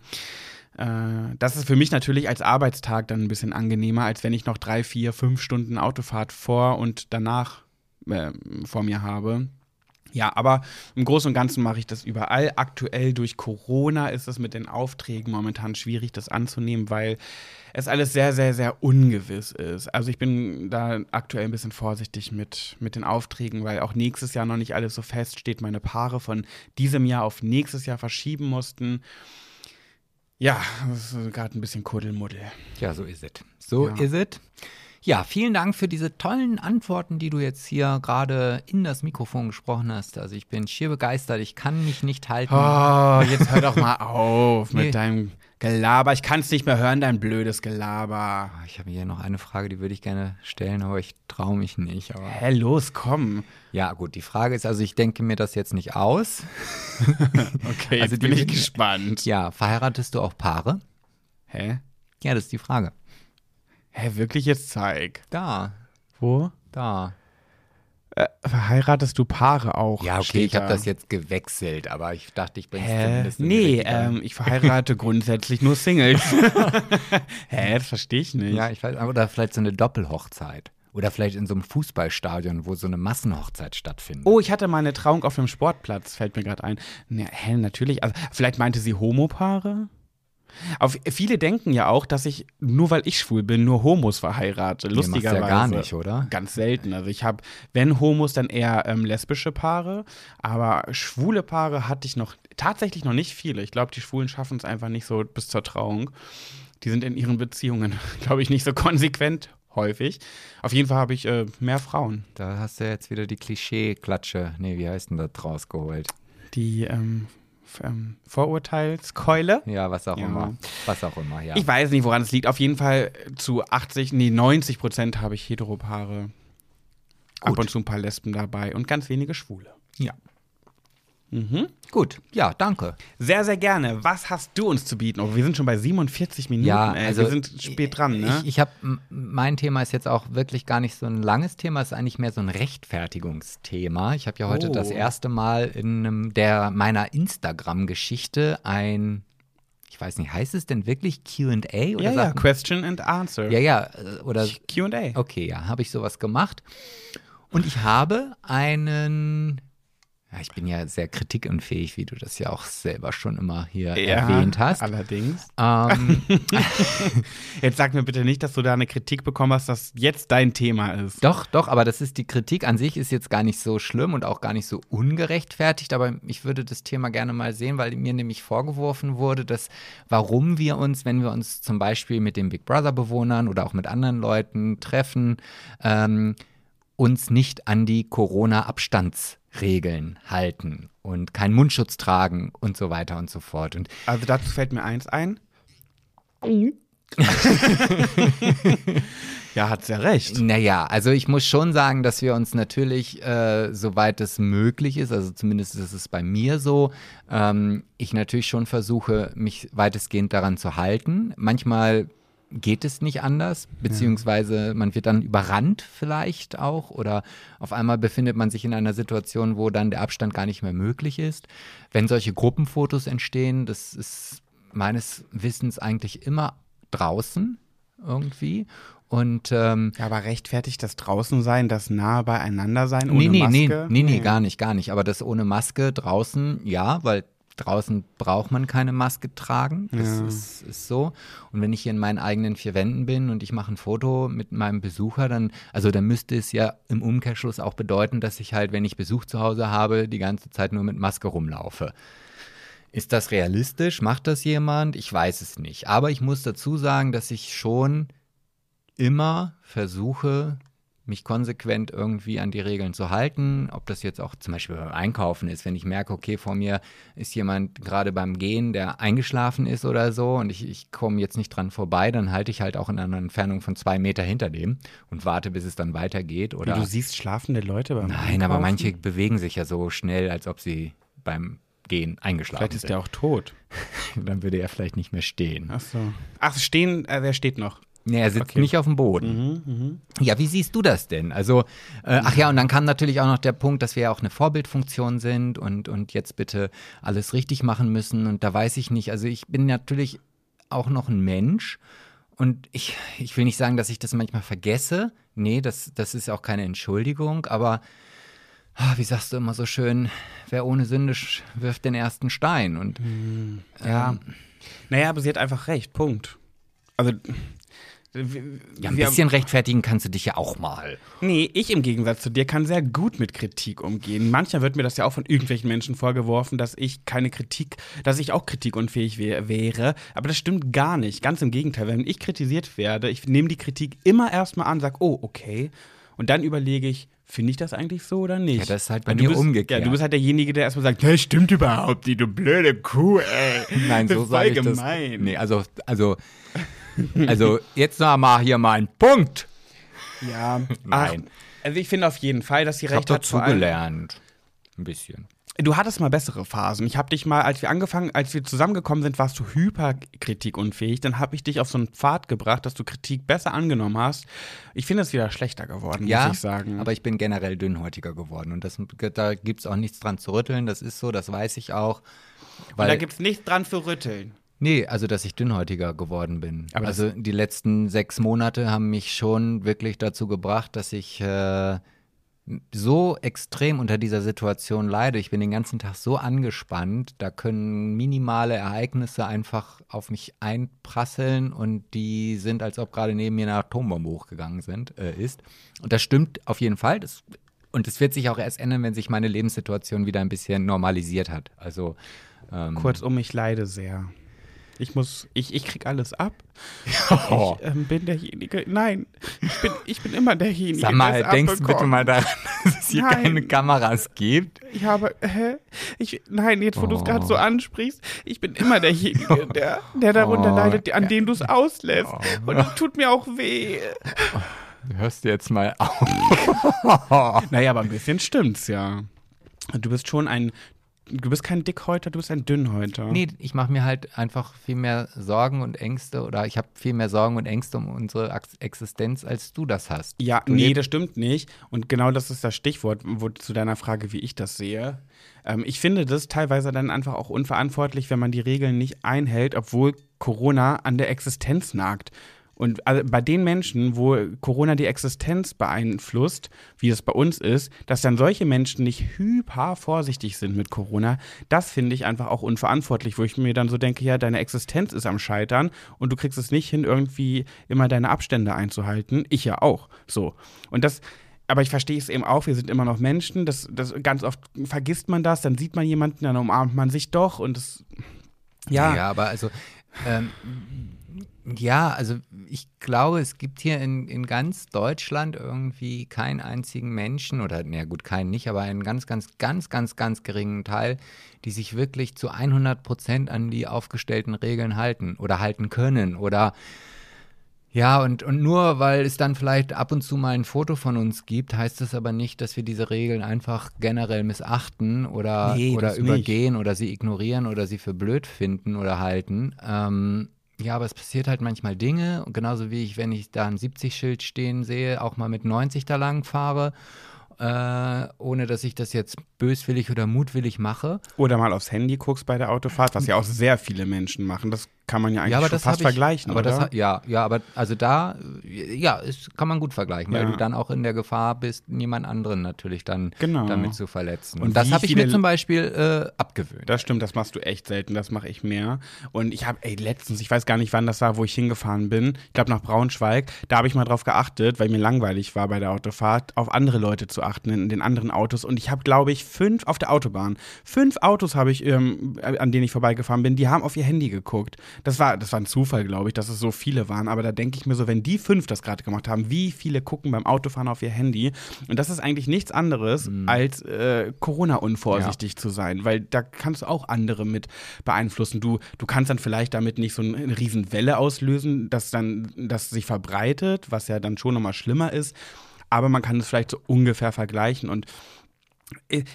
Äh, Das ist für mich natürlich als Arbeitstag dann ein bisschen angenehmer, als wenn ich noch drei, vier, fünf Stunden Autofahrt vor und danach äh, vor mir habe. Ja, aber im Großen und Ganzen mache ich das überall. Aktuell durch Corona ist es mit den Aufträgen momentan schwierig, das anzunehmen, weil es alles sehr, sehr, sehr ungewiss ist. Also ich bin da aktuell ein bisschen vorsichtig mit, mit den Aufträgen, weil auch nächstes Jahr noch nicht alles so feststeht. Meine Paare von diesem Jahr auf nächstes Jahr verschieben mussten. Ja, das ist gerade ein bisschen Kuddelmuddel. ja, so ist es. So Ja. ist es. Ja, vielen Dank für diese tollen Antworten, die du jetzt hier gerade in das Mikrofon gesprochen hast. Also ich bin schier begeistert. Ich kann mich nicht halten. Oh, jetzt hör doch mal auf Nee. mit deinem Gelaber. Ich kann es nicht mehr hören, dein blödes Gelaber. Ich habe hier noch eine Frage, die würde ich gerne stellen, aber ich traue mich nicht. Aber Hä, los, komm. ja, gut, die Frage ist also, ich denke mir das jetzt nicht aus. Okay, Also jetzt bin ich gespannt. Ja, verheiratest du auch Paare? Hä? Ja, das ist die Frage. Hä, wirklich jetzt zeig. Da, Wo? da. Äh, verheiratest du Paare auch? Ja, okay, ich habe da. das jetzt gewechselt, aber ich dachte, ich bringe es zumindest Nee, ähm, ich verheirate grundsätzlich nur Singles. Hä, das verstehe ich nicht. Ja, ich weiß, oder vielleicht so eine Doppelhochzeit. Oder vielleicht in so einem Fußballstadion, wo so eine Massenhochzeit stattfindet. Oh, ich hatte mal eine Trauung auf einem Sportplatz, fällt mir gerade ein. Ne, hä, natürlich. Also, vielleicht meinte sie Homopaare? Auf, viele denken ja auch, dass ich, nur weil ich schwul bin, nur Homos verheirate. Nee, Lustigerweise. ja gar nicht, oder? Ganz selten. Also ich habe, wenn Homos, dann eher ähm, lesbische Paare. Aber schwule Paare hatte ich noch, tatsächlich noch nicht viele. Ich glaube, die Schwulen schaffen es einfach nicht so bis zur Trauung. Die sind in ihren Beziehungen, glaube ich, nicht so konsequent häufig. Auf jeden Fall habe ich äh, mehr Frauen. Da hast du jetzt wieder die Klischee-Klatsche. Nee, wie heißt denn das rausgeholt? Die ähm, ähm, Vorurteilskeule. Ja, was auch Ja. immer. Was auch immer, ja. Ich weiß nicht, woran es liegt. Auf jeden Fall zu 80, nee, 90 Prozent habe ich Heteropaare. Ab Gut. und zu ein paar Lesben dabei und ganz wenige Schwule. ja. Mhm. Gut, ja, danke. Sehr, sehr gerne. Was hast du uns zu bieten? Oh, wir sind schon bei 47 Minuten. Ja, ey. also wir sind spät dran, ne? Ich, ich habe, mein Thema ist jetzt auch wirklich gar nicht so ein langes Thema, es ist eigentlich mehr so ein Rechtfertigungsthema. Ich habe ja heute Oh. das erste Mal in einem der meiner Instagram-Geschichte ein, ich weiß nicht, heißt es denn wirklich Q&A oder ja, ja, Question and Answer. ja, ja, äh, oder Q&A. Okay, ja, habe ich sowas gemacht. Und ich habe einen, ja, ich bin ja sehr kritikunfähig, wie du das ja auch selber schon immer hier erwähnt hast. allerdings. Ähm, Jetzt sag mir bitte nicht, dass du da eine Kritik bekommen hast, dass jetzt dein Thema ist. doch, doch, aber das ist die Kritik an sich ist jetzt gar nicht so schlimm und auch gar nicht so ungerechtfertigt, aber ich würde das Thema gerne mal sehen, weil mir nämlich vorgeworfen wurde, dass warum wir uns, wenn wir uns zum Beispiel mit den Big Brother Bewohnern oder auch mit anderen Leuten treffen, ähm, uns nicht an die Corona-Abstandsregeln halten und keinen Mundschutz tragen und so weiter und so fort. Und Also dazu fällt mir eins ein. ja, hat's ja recht. Naja, also ich muss schon sagen, dass wir uns natürlich, äh, soweit es möglich ist, also zumindest ist es bei mir so, ähm, ich natürlich schon versuche, mich weitestgehend daran zu halten. Manchmal geht es nicht anders, beziehungsweise man wird dann überrannt vielleicht auch oder auf einmal befindet man sich in einer Situation, wo dann der Abstand gar nicht mehr möglich ist. Wenn solche Gruppenfotos entstehen, das ist meines Wissens eigentlich immer draußen. irgendwie. Und ähm, Ja, aber rechtfertigt das draußen sein, das nahe beieinander sein ohne nee, nee, Maske? nee, nee, nee, gar nicht, gar nicht. Aber das ohne Maske draußen, ja, weil draußen braucht man keine Maske tragen. Das Ja. ist, ist so. Und wenn ich hier in meinen eigenen vier Wänden bin und ich mache ein Foto mit meinem Besucher, dann, also dann müsste es ja im Umkehrschluss auch bedeuten, dass ich halt, wenn ich Besuch zu Hause habe, die ganze Zeit nur mit Maske rumlaufe. Ist das realistisch? Macht das jemand? Ich weiß es nicht. Aber ich muss dazu sagen, dass ich schon immer versuche, mich konsequent irgendwie an die Regeln zu halten. Ob das jetzt auch zum Beispiel beim Einkaufen ist, wenn ich merke, okay, vor mir ist jemand gerade beim Gehen, der eingeschlafen ist oder so und ich, ich komme jetzt nicht dran vorbei, dann halte ich halt auch in einer Entfernung von zwei Meter hinter dem und warte, bis es dann weitergeht. Wie, Oder du siehst schlafende Leute beim Nein, aber Einkaufen? manche bewegen sich ja so schnell, als ob sie beim Gehen eingeschlafen Vielleicht ist sind. der auch tot. Dann würde er vielleicht nicht mehr stehen. Ach so. Ach, stehen, äh, wer steht noch? Nee, er sitzt Okay. nicht auf dem Boden. Ja, wie siehst du das denn? Also, äh, ach ja, und dann kam natürlich auch noch der Punkt, dass wir ja auch eine Vorbildfunktion sind und, und jetzt bitte alles richtig machen müssen. Und da weiß ich nicht, also ich bin natürlich auch noch ein Mensch und ich, ich will nicht sagen, dass ich das manchmal vergesse. Nee, das, das ist auch keine Entschuldigung, aber ah, wie sagst du immer so schön, wer ohne Sünde wirft den ersten Stein. Und Ja. ähm, Naja, aber sie hat einfach recht. Punkt. Also. Ja, ein bisschen rechtfertigen kannst du dich ja auch mal. Nee, ich im Gegensatz zu dir kann sehr gut mit Kritik umgehen. Manchmal wird mir das ja auch von irgendwelchen Menschen vorgeworfen, dass ich keine Kritik, dass ich auch kritikunfähig wär, wäre. Aber das stimmt gar nicht. Ganz im Gegenteil. Wenn ich kritisiert werde, ich nehme die Kritik immer erstmal an, sag, oh, okay. Und dann überlege ich, finde ich das eigentlich so oder nicht? Ja, das ist halt bei mir bist, umgekehrt. Ja, du bist halt derjenige, der erstmal sagt, das stimmt überhaupt nicht, du blöde Kuh, ey. Nein, so sage ich das. Nee, also, also, also jetzt noch mal hier mal ein Punkt. Ja, Nein. Ach, also ich finde auf jeden Fall, dass sie Ich habe recht hat. dazugelernt. Ein bisschen. Du hattest mal bessere Phasen. Ich habe dich mal, als wir angefangen, als wir zusammengekommen sind, warst du hyperkritikunfähig. Dann habe ich dich auf so einen Pfad gebracht, dass du Kritik besser angenommen hast. Ich finde es wieder schlechter geworden, Ja, muss ich sagen. aber ich bin generell dünnhäutiger geworden und das, da gibt es auch nichts dran zu rütteln. Das ist so, das weiß ich auch. Und Weil, da gibt's nichts dran zu rütteln. Nee, also dass ich dünnhäutiger geworden bin. Aber also die letzten sechs Monate haben mich schon wirklich dazu gebracht, dass ich äh, so extrem unter dieser Situation leide. Ich bin den ganzen Tag so angespannt, da können minimale Ereignisse einfach auf mich einprasseln und die sind, als ob gerade neben mir eine Atombombe hochgegangen sind, äh, ist. Und das stimmt auf jeden Fall. Das, und es wird sich auch erst ändern, wenn sich meine Lebenssituation wieder ein bisschen normalisiert hat. Also ähm, Kurzum, ich leide sehr. Ich muss, ich, ich krieg alles ab. oh. Ich ähm, bin derjenige. Nein, ich bin, ich bin immer derjenige. Sag mal, der denkst du bitte abbekommt. mal daran, dass es hier Nein. keine Kameras gibt? Ich habe, hä? Ich, nein, jetzt wo du es Oh. gerade so ansprichst, ich bin immer derjenige, der, der darunter Oh, leidet, an dem du es auslässt. Und es tut mir auch weh. Hörst du jetzt mal auf? Naja, aber ein bisschen stimmt's ja. Du bist schon ein, du bist kein Dickhäuter, du bist ein Dünnhäuter. Nee, ich mache mir halt einfach viel mehr Sorgen und Ängste oder ich habe viel mehr Sorgen und Ängste um unsere Ex- Existenz, als du das hast. Ja, Du nee, das stimmt nicht. Und genau das ist das Stichwort wo, zu deiner Frage, wie ich das sehe. Ähm, ich finde das teilweise dann einfach auch unverantwortlich, wenn man die Regeln nicht einhält, obwohl Corona an der Existenz nagt. Und also bei den Menschen, wo Corona die Existenz beeinflusst, wie es bei uns ist, dass dann solche Menschen nicht hyper vorsichtig sind mit Corona, das finde ich einfach auch unverantwortlich, wo ich mir dann so denke, ja, deine Existenz ist am Scheitern und du kriegst es nicht hin, irgendwie immer deine Abstände einzuhalten. Ich ja auch. So. Und das, aber ich verstehe es eben auch, wir sind immer noch Menschen, das, das ganz oft vergisst man das, dann sieht man jemanden, dann umarmt man sich doch und das ja, Ja, aber also, ähm, ja, also ich glaube, es gibt hier in, in ganz Deutschland irgendwie keinen einzigen Menschen oder, na gut, keinen nicht, aber einen ganz, ganz, ganz, ganz, ganz geringen Teil, die sich wirklich zu 100 Prozent an die aufgestellten Regeln halten oder halten können oder ja, und, und nur weil es dann vielleicht ab und zu mal ein Foto von uns gibt, heißt das aber nicht, dass wir diese Regeln einfach generell missachten oder, Nee, oder das nicht. übergehen oder sie ignorieren oder sie für blöd finden oder halten. Ähm, ja, aber es passiert halt manchmal Dinge, genauso wie ich, wenn ich da ein 70-Schild stehen sehe, auch mal mit 90 da lang fahre, äh, ohne dass ich das jetzt böswillig oder mutwillig mache. Oder mal aufs Handy guckst bei der Autofahrt, was ja auch sehr viele Menschen machen. Das kann man ja eigentlich ja, aber schon das fast ich, vergleichen, aber oder? Das, ja, ja, aber also da, ja, es kann man gut vergleichen, weil Ja. du dann auch in der Gefahr bist, jemand anderen natürlich dann Genau. damit zu verletzen. Und Und, das habe ich mir zum Beispiel äh, abgewöhnt. Das stimmt, das machst du echt selten, das mache ich mehr. Und ich habe, ey, letztens, ich weiß gar nicht, wann das war, wo ich hingefahren bin, ich glaube nach Braunschweig, da habe ich mal drauf geachtet, weil mir langweilig war bei der Autofahrt, auf andere Leute zu achten in den anderen Autos. Und ich habe, glaube ich, fünf auf der Autobahn, fünf Autos habe ich, ähm, an denen ich vorbeigefahren bin, die haben auf ihr Handy geguckt. Das war, das war ein Zufall, glaube ich, dass es so viele waren. Aber da denke ich mir so, wenn die fünf das gerade gemacht haben, wie viele gucken beim Autofahren auf ihr Handy? Und das ist eigentlich nichts anderes, als äh, Corona-unvorsichtig zu sein, weil da kannst du auch andere mit beeinflussen. Du, du kannst dann vielleicht damit nicht so eine riesen Welle auslösen, dass dann das sich verbreitet, was ja dann schon nochmal schlimmer ist. Aber man kann es vielleicht so ungefähr vergleichen und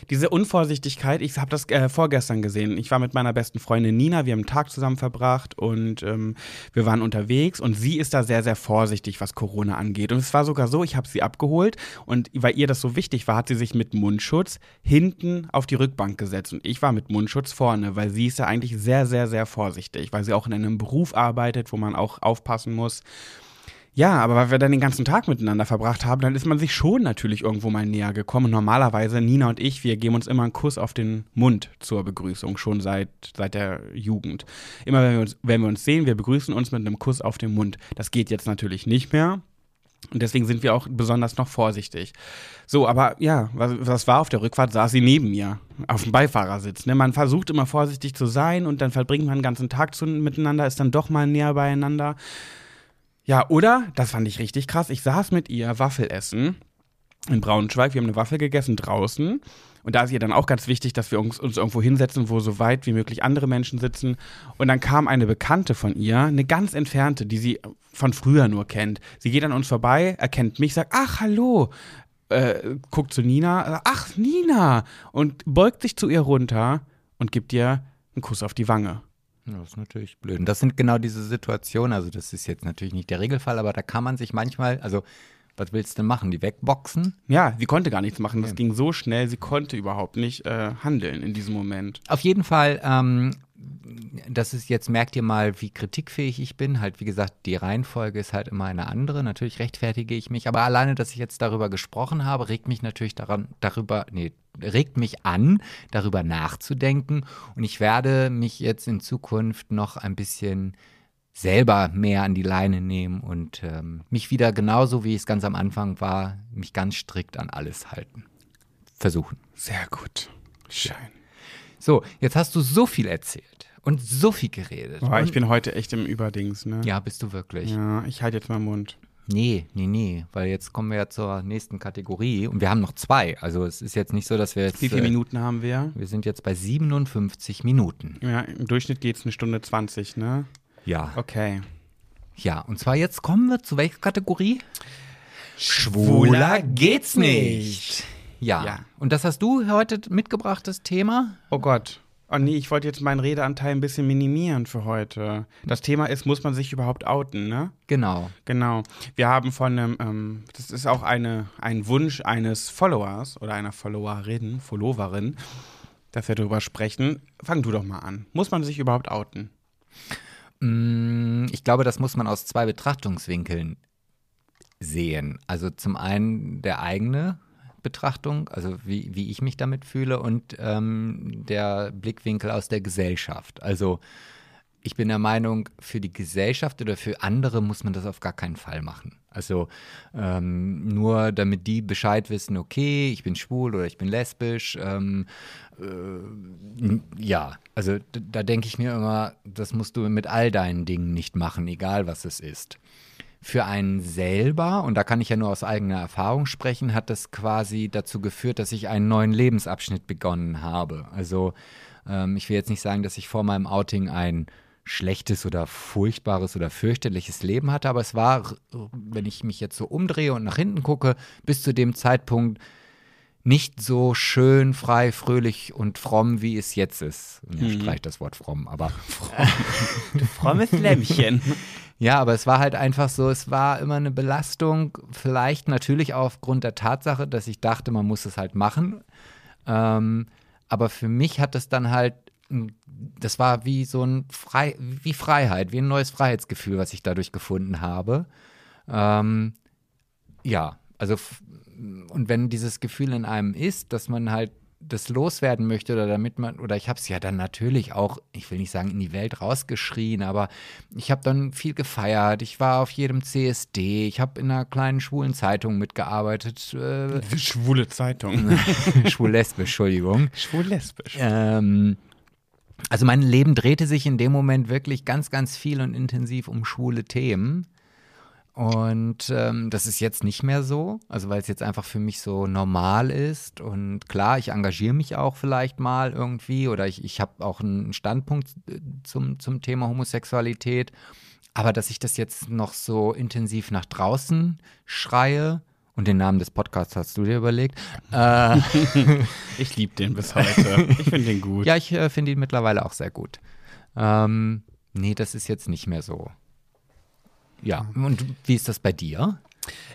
diese Unvorsichtigkeit, ich habe das äh, vorgestern gesehen. Ich war mit meiner besten Freundin Nina, wir haben einen Tag zusammen verbracht und ähm, wir waren unterwegs und sie ist da sehr, sehr vorsichtig, was Corona angeht. Und es war sogar so, ich habe sie abgeholt und weil ihr das so wichtig war, hat sie sich mit Mundschutz hinten auf die Rückbank gesetzt und ich war mit Mundschutz vorne, weil sie ist ja eigentlich sehr, sehr, sehr vorsichtig, weil sie auch in einem Beruf arbeitet, wo man auch aufpassen muss. Ja, aber weil wir dann den ganzen Tag miteinander verbracht haben, dann ist man sich schon natürlich irgendwo mal näher gekommen. Normalerweise, Nina und ich, wir geben uns immer einen Kuss auf den Mund zur Begrüßung, schon seit, seit der Jugend. Immer wenn wir, uns, wenn wir uns sehen, wir begrüßen uns mit einem Kuss auf den Mund. Das geht jetzt natürlich nicht mehr. Und deswegen sind wir auch besonders noch vorsichtig. So, aber ja, was, was war auf der Rückfahrt? Saß sie neben mir auf dem Beifahrersitz. Ne? Man versucht immer vorsichtig zu sein und dann verbringt man den ganzen Tag zu, miteinander, ist dann doch mal näher beieinander. Ja, oder, das fand ich richtig krass, ich saß mit ihr Waffel essen in Braunschweig, wir haben eine Waffel gegessen draußen. Und da ist ihr dann auch ganz wichtig, dass wir uns, uns irgendwo hinsetzen, wo so weit wie möglich andere Menschen sitzen. Und dann kam eine Bekannte von ihr, eine ganz entfernte, die sie von früher nur kennt. Sie geht an uns vorbei, erkennt mich, sagt, ach, hallo. Äh, guckt zu Nina, ach, Nina. Und beugt sich zu ihr runter und gibt ihr einen Kuss auf die Wange. Das ist natürlich blöd. Und das sind genau diese Situationen, also das ist jetzt natürlich nicht der Regelfall, aber da kann man sich manchmal, also was willst du denn machen? Die wegboxen? Ja, sie konnte gar nichts machen. Das ging so schnell, sie konnte überhaupt nicht äh, handeln in diesem Moment. Auf jeden Fall, ähm, das ist jetzt, merkt ihr mal, wie kritikfähig ich bin. Halt, wie gesagt, die Reihenfolge ist halt immer eine andere. Natürlich rechtfertige ich mich, aber alleine, dass ich jetzt darüber gesprochen habe, regt mich natürlich daran, darüber, nee, regt mich an, darüber nachzudenken. Und ich werde mich jetzt in Zukunft noch ein bisschen selber mehr an die Leine nehmen und ähm, mich wieder genauso, wie es ganz am Anfang war, mich ganz strikt an alles halten. Versuchen. Sehr gut. Schön. So, jetzt hast du so viel erzählt und so viel geredet. Boah, ich bin heute echt im Überdings, ne? ja, bist du wirklich? Ja, ich halte jetzt meinen Mund. Nee, nee, nee, weil jetzt kommen wir ja zur nächsten Kategorie und wir haben noch zwei. Also es ist jetzt nicht so, dass wir jetzt. Wie viele äh, Minuten haben wir? Wir sind jetzt bei 57 Minuten. Ja, im Durchschnitt geht es eine Stunde 20, ne? Ja. Okay. Ja, und zwar jetzt kommen wir zu welcher Kategorie? Schwuler geht's nicht. Ja. Ja. Und das hast du heute mitgebracht, das Thema? Oh Gott. Oh nee, ich wollte jetzt meinen Redeanteil ein bisschen minimieren für heute. Das Thema ist, muss man sich überhaupt outen, ne? Genau. Genau. Wir haben von einem, ähm, das ist auch eine, ein Wunsch eines Followers oder einer Followerin, Followerin, dass wir darüber sprechen. Fang du doch mal an. Muss man sich überhaupt outen? Mm, Ich glaube, das muss man aus zwei Betrachtungswinkeln sehen. Also zum einen der eigene Betrachtung, also wie, wie ich mich damit fühle, und ähm, der Blickwinkel aus der Gesellschaft. Also ich bin der Meinung, für die Gesellschaft oder für andere muss man das auf gar keinen Fall machen. Also ähm, nur damit die Bescheid wissen, okay, ich bin schwul oder ich bin lesbisch. Ähm, äh, ja, also da denke ich mir immer, das musst du mit all deinen Dingen nicht machen, egal was es ist. Für einen selber, und da kann ich ja nur aus eigener Erfahrung sprechen, hat das quasi dazu geführt, dass ich einen neuen Lebensabschnitt begonnen habe. Also ähm, ich will jetzt nicht sagen, dass ich vor meinem Outing ein schlechtes oder furchtbares oder fürchterliches Leben hatte, aber es war, wenn ich mich jetzt so umdrehe und nach hinten gucke, bis zu dem Zeitpunkt nicht so schön, frei, fröhlich und fromm, wie es jetzt ist. Ja, Mhm. streich das Wort fromm, aber Frommes Lämmchen. ja, aber es war halt einfach so, es war immer eine Belastung, vielleicht natürlich aufgrund der Tatsache, dass ich dachte, man muss es halt machen. Ähm, aber für mich hat es dann halt das war wie so ein Frei, wie Freiheit, wie ein neues Freiheitsgefühl, was ich dadurch gefunden habe. Ähm, ja, also und wenn dieses Gefühl in einem ist, dass man halt das loswerden möchte oder damit man, oder ich habe es ja dann natürlich auch, ich will nicht sagen in die Welt rausgeschrien, aber ich habe dann viel gefeiert. Ich war auf jedem CSD, ich habe in einer kleinen schwulen Zeitung mitgearbeitet. Äh, Schwule Zeitung. Schwul-lesbisch, Entschuldigung. Schwul-lesbisch. Ähm, also mein Leben drehte sich in dem Moment wirklich ganz, ganz viel und intensiv um schwule Themen. Und ähm, das ist jetzt nicht mehr so, also weil es jetzt einfach für mich so normal ist. Und klar, ich engagiere mich auch vielleicht mal irgendwie oder ich, ich habe auch einen Standpunkt äh, zum, zum Thema Homosexualität. Aber dass ich das jetzt noch so intensiv nach draußen schreie, und den Namen des Podcasts hast du dir überlegt. Äh, ich liebe den bis heute. Ich finde den gut. ja, ich äh, finde ihn mittlerweile auch sehr gut. Ähm, nee, das ist jetzt nicht mehr so. Ja, und wie ist das bei dir?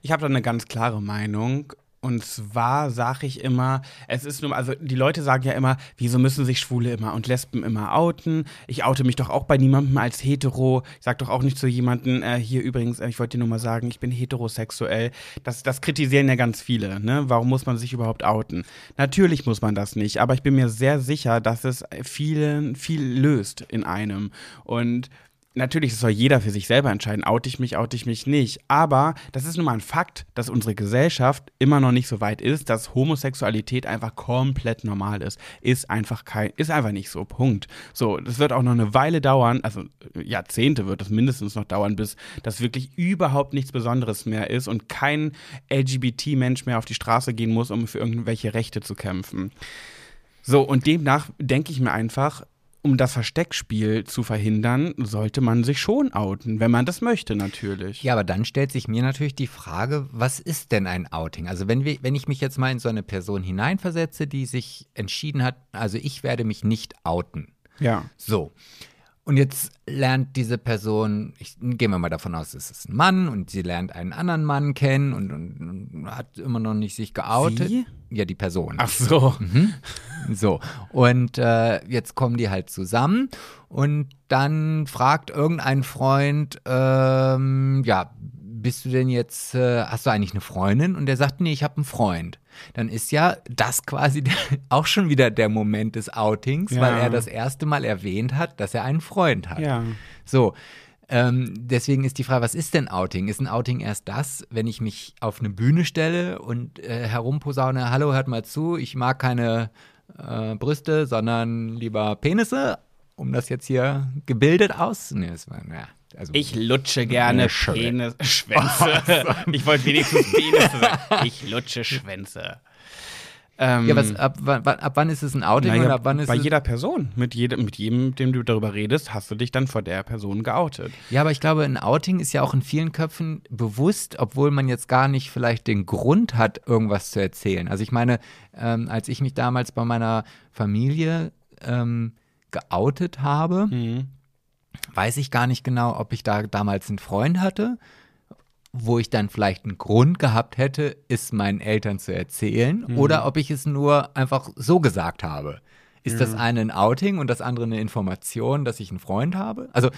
Ich habe da eine ganz klare Meinung. Und zwar sage ich immer, es ist nur, also die Leute sagen ja immer, wieso müssen sich Schwule immer und Lesben immer outen? Ich oute mich doch auch bei niemandem als hetero. Ich sag doch auch nicht zu jemandem, äh, hier übrigens, äh, ich wollte dir nur mal sagen, ich bin heterosexuell. Das, das kritisieren ja ganz viele, ne? Warum muss man sich überhaupt outen? Natürlich muss man das nicht, aber ich bin mir sehr sicher, dass es vielen, viel löst in einem. Und natürlich, soll jeder für sich selber entscheiden, oute ich mich, oute ich mich nicht. Aber das ist nun mal ein Fakt, dass unsere Gesellschaft immer noch nicht so weit ist, dass Homosexualität einfach komplett normal ist. Ist einfach kein, ist einfach nicht so. Punkt. So, das wird auch noch eine Weile dauern, also Jahrzehnte wird es mindestens noch dauern, bis das wirklich überhaupt nichts Besonderes mehr ist und kein LGBT-Mensch mehr auf die Straße gehen muss, um für irgendwelche Rechte zu kämpfen. So, und demnach denke ich mir einfach, um das Versteckspiel zu verhindern, sollte man sich schon outen, wenn man das möchte natürlich. Ja, aber dann stellt sich mir natürlich die Frage, was ist denn ein Outing? Also wenn, wir, wenn ich mich jetzt mal in so eine Person hineinversetze, die sich entschieden hat, also ich werde mich nicht outen. Ja. So. Und jetzt lernt diese Person, ich, gehen wir mal davon aus, es ist ein Mann und sie lernt einen anderen Mann kennen und, und, und hat immer noch nicht sich geoutet. Sie? Ja, die Person. Ach so. Mhm. So. Und äh, jetzt kommen die halt zusammen und dann fragt irgendein Freund, ähm, ja, bist du denn jetzt, äh, hast du eigentlich eine Freundin? Und der sagt, nee, ich habe einen Freund. Dann ist ja das quasi der, auch schon wieder der Moment des Outings, Ja. weil er das erste Mal erwähnt hat, dass er einen Freund hat. Ja. So. Ähm, deswegen ist die Frage, was ist denn Outing? Ist ein Outing erst das, wenn ich mich auf eine Bühne stelle und äh, herumposaune, hallo, hört mal zu, ich mag keine äh, Brüste, sondern lieber Penisse, um das jetzt hier gebildet aus. Nee, das war, ja, also, Ich lutsche gerne. Penis, Schwänze. ich wollte wenigstens Penisse sagen. Ich lutsche Schwänze. Ähm, ja, was, ab, wann- wann- ab wann ist es ein Outing naja, und ab wann ist bei es jeder Person, mit jedem, mit jedem, mit dem du darüber redest, hast du dich dann vor der Person geoutet. Ja, aber ich glaube, ein Outing ist ja auch in vielen Köpfen bewusst, obwohl man jetzt gar nicht vielleicht den Grund hat, irgendwas zu erzählen. Also ich meine, ähm, als ich mich damals bei meiner Familie ähm, geoutet habe, weiß ich gar nicht genau, ob ich da damals einen Freund hatte, wo ich dann vielleicht einen Grund gehabt hätte, es meinen Eltern zu erzählen, oder ob ich es nur einfach so gesagt habe. Ist das eine ein Outing und das andere eine Information, dass ich einen Freund habe? Also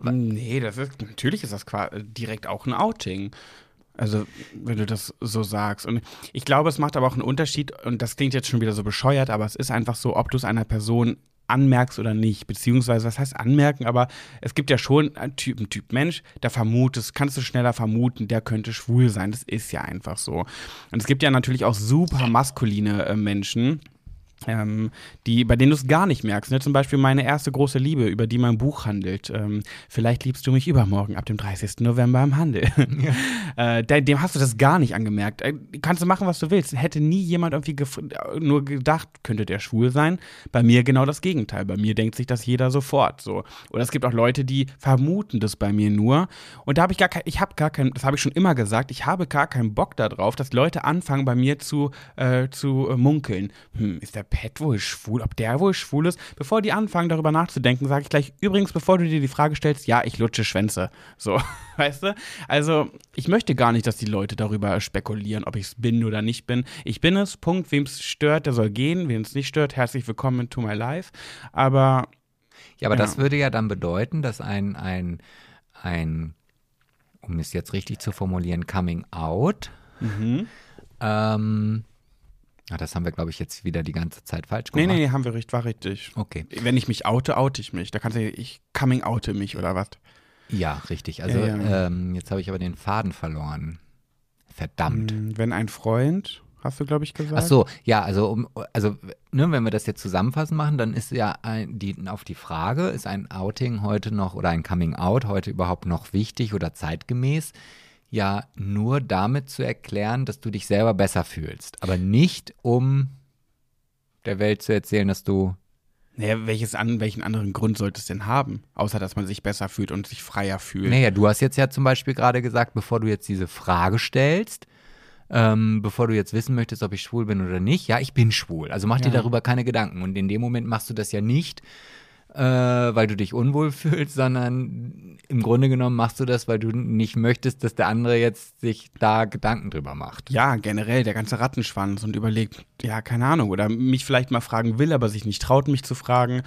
Nee, das ist, natürlich ist das qua- direkt auch ein Outing. Also, wenn du das so sagst. Und ich glaube, es macht aber auch einen Unterschied, und das klingt jetzt schon wieder so bescheuert, aber es ist einfach so, ob du es einer Person anmerkst oder nicht. Beziehungsweise, was heißt anmerken? Aber es gibt ja schon einen Typ, einen Typ Mensch, der vermutest, kannst du schneller vermuten, der könnte schwul sein. Das ist ja einfach so. Und es gibt ja natürlich auch super maskuline äh, Menschen, ähm, die, bei denen du es gar nicht merkst. Ne? Zum Beispiel meine erste große Liebe, über die mein Buch handelt. Ähm, Vielleicht liebst du mich übermorgen, ab dem 30. November im Handel. äh, de- dem hast du das gar nicht angemerkt. Äh, kannst du machen, was du willst. Hätte nie jemand irgendwie äh, nur gedacht, könnte der schwul sein. Bei mir genau das Gegenteil. Bei mir denkt sich das jeder sofort so. Oder es gibt auch Leute, die vermuten das bei mir nur. Und da habe ich gar kein, ich habe gar kein, das habe ich schon immer gesagt, ich habe gar keinen Bock darauf, dass Leute anfangen, bei mir zu, äh, zu äh, munkeln. Hm, ist der Pet wohl schwul, ob der wohl schwul ist. Bevor die anfangen, darüber nachzudenken, sage ich gleich, übrigens, bevor du dir die Frage stellst, ja, ich lutsche Schwänze. So, weißt du? Also, ich möchte gar nicht, dass die Leute darüber spekulieren, ob ich es bin oder nicht bin. Ich bin es, Punkt. Wem es stört, der soll gehen. Wem es nicht stört, herzlich willkommen to my life. Aber. Ja, aber ja. das würde ja dann bedeuten, dass ein, ein, ein, um es jetzt richtig zu formulieren, Coming Out. Mhm. Ähm, ja, das haben wir, glaube ich, jetzt wieder die ganze Zeit falsch gemacht. Nee, nee, nee, haben wir richtig, war richtig. Okay. Wenn ich mich oute, oute ich mich. Da kannst du, ich coming oute mich oder was? Ja, richtig. Also ja, ja. Ähm, jetzt habe ich aber den Faden verloren. Verdammt. Hm, wenn ein Freund, hast du, glaube ich, gesagt. Ach so, ja, also, um, also ne, wenn wir das jetzt zusammenfassen machen, dann ist ja ein, die, auf die Frage, ist ein Outing heute noch oder ein Coming Out heute überhaupt noch wichtig oder zeitgemäß? Ja nur damit zu erklären, dass du dich selber besser fühlst, aber nicht um der Welt zu erzählen, dass du naja, welches an, welchen anderen Grund sollte es denn haben, außer dass man sich besser fühlt und sich freier fühlt? Naja, du hast jetzt ja zum Beispiel gerade gesagt, bevor du jetzt diese Frage stellst, ähm, bevor du jetzt wissen möchtest, ob ich schwul bin oder nicht, ja, ich bin schwul. Also mach ja. dir darüber keine Gedanken. Und in dem Moment machst du das ja nicht, äh, weil du dich unwohl fühlst, sondern im Grunde genommen machst du das, weil du nicht möchtest, dass der andere jetzt sich da Gedanken drüber macht. Ja, generell der ganze Rattenschwanz und überlegt, ja, keine Ahnung, oder mich vielleicht mal fragen will, aber sich nicht traut, mich zu fragen.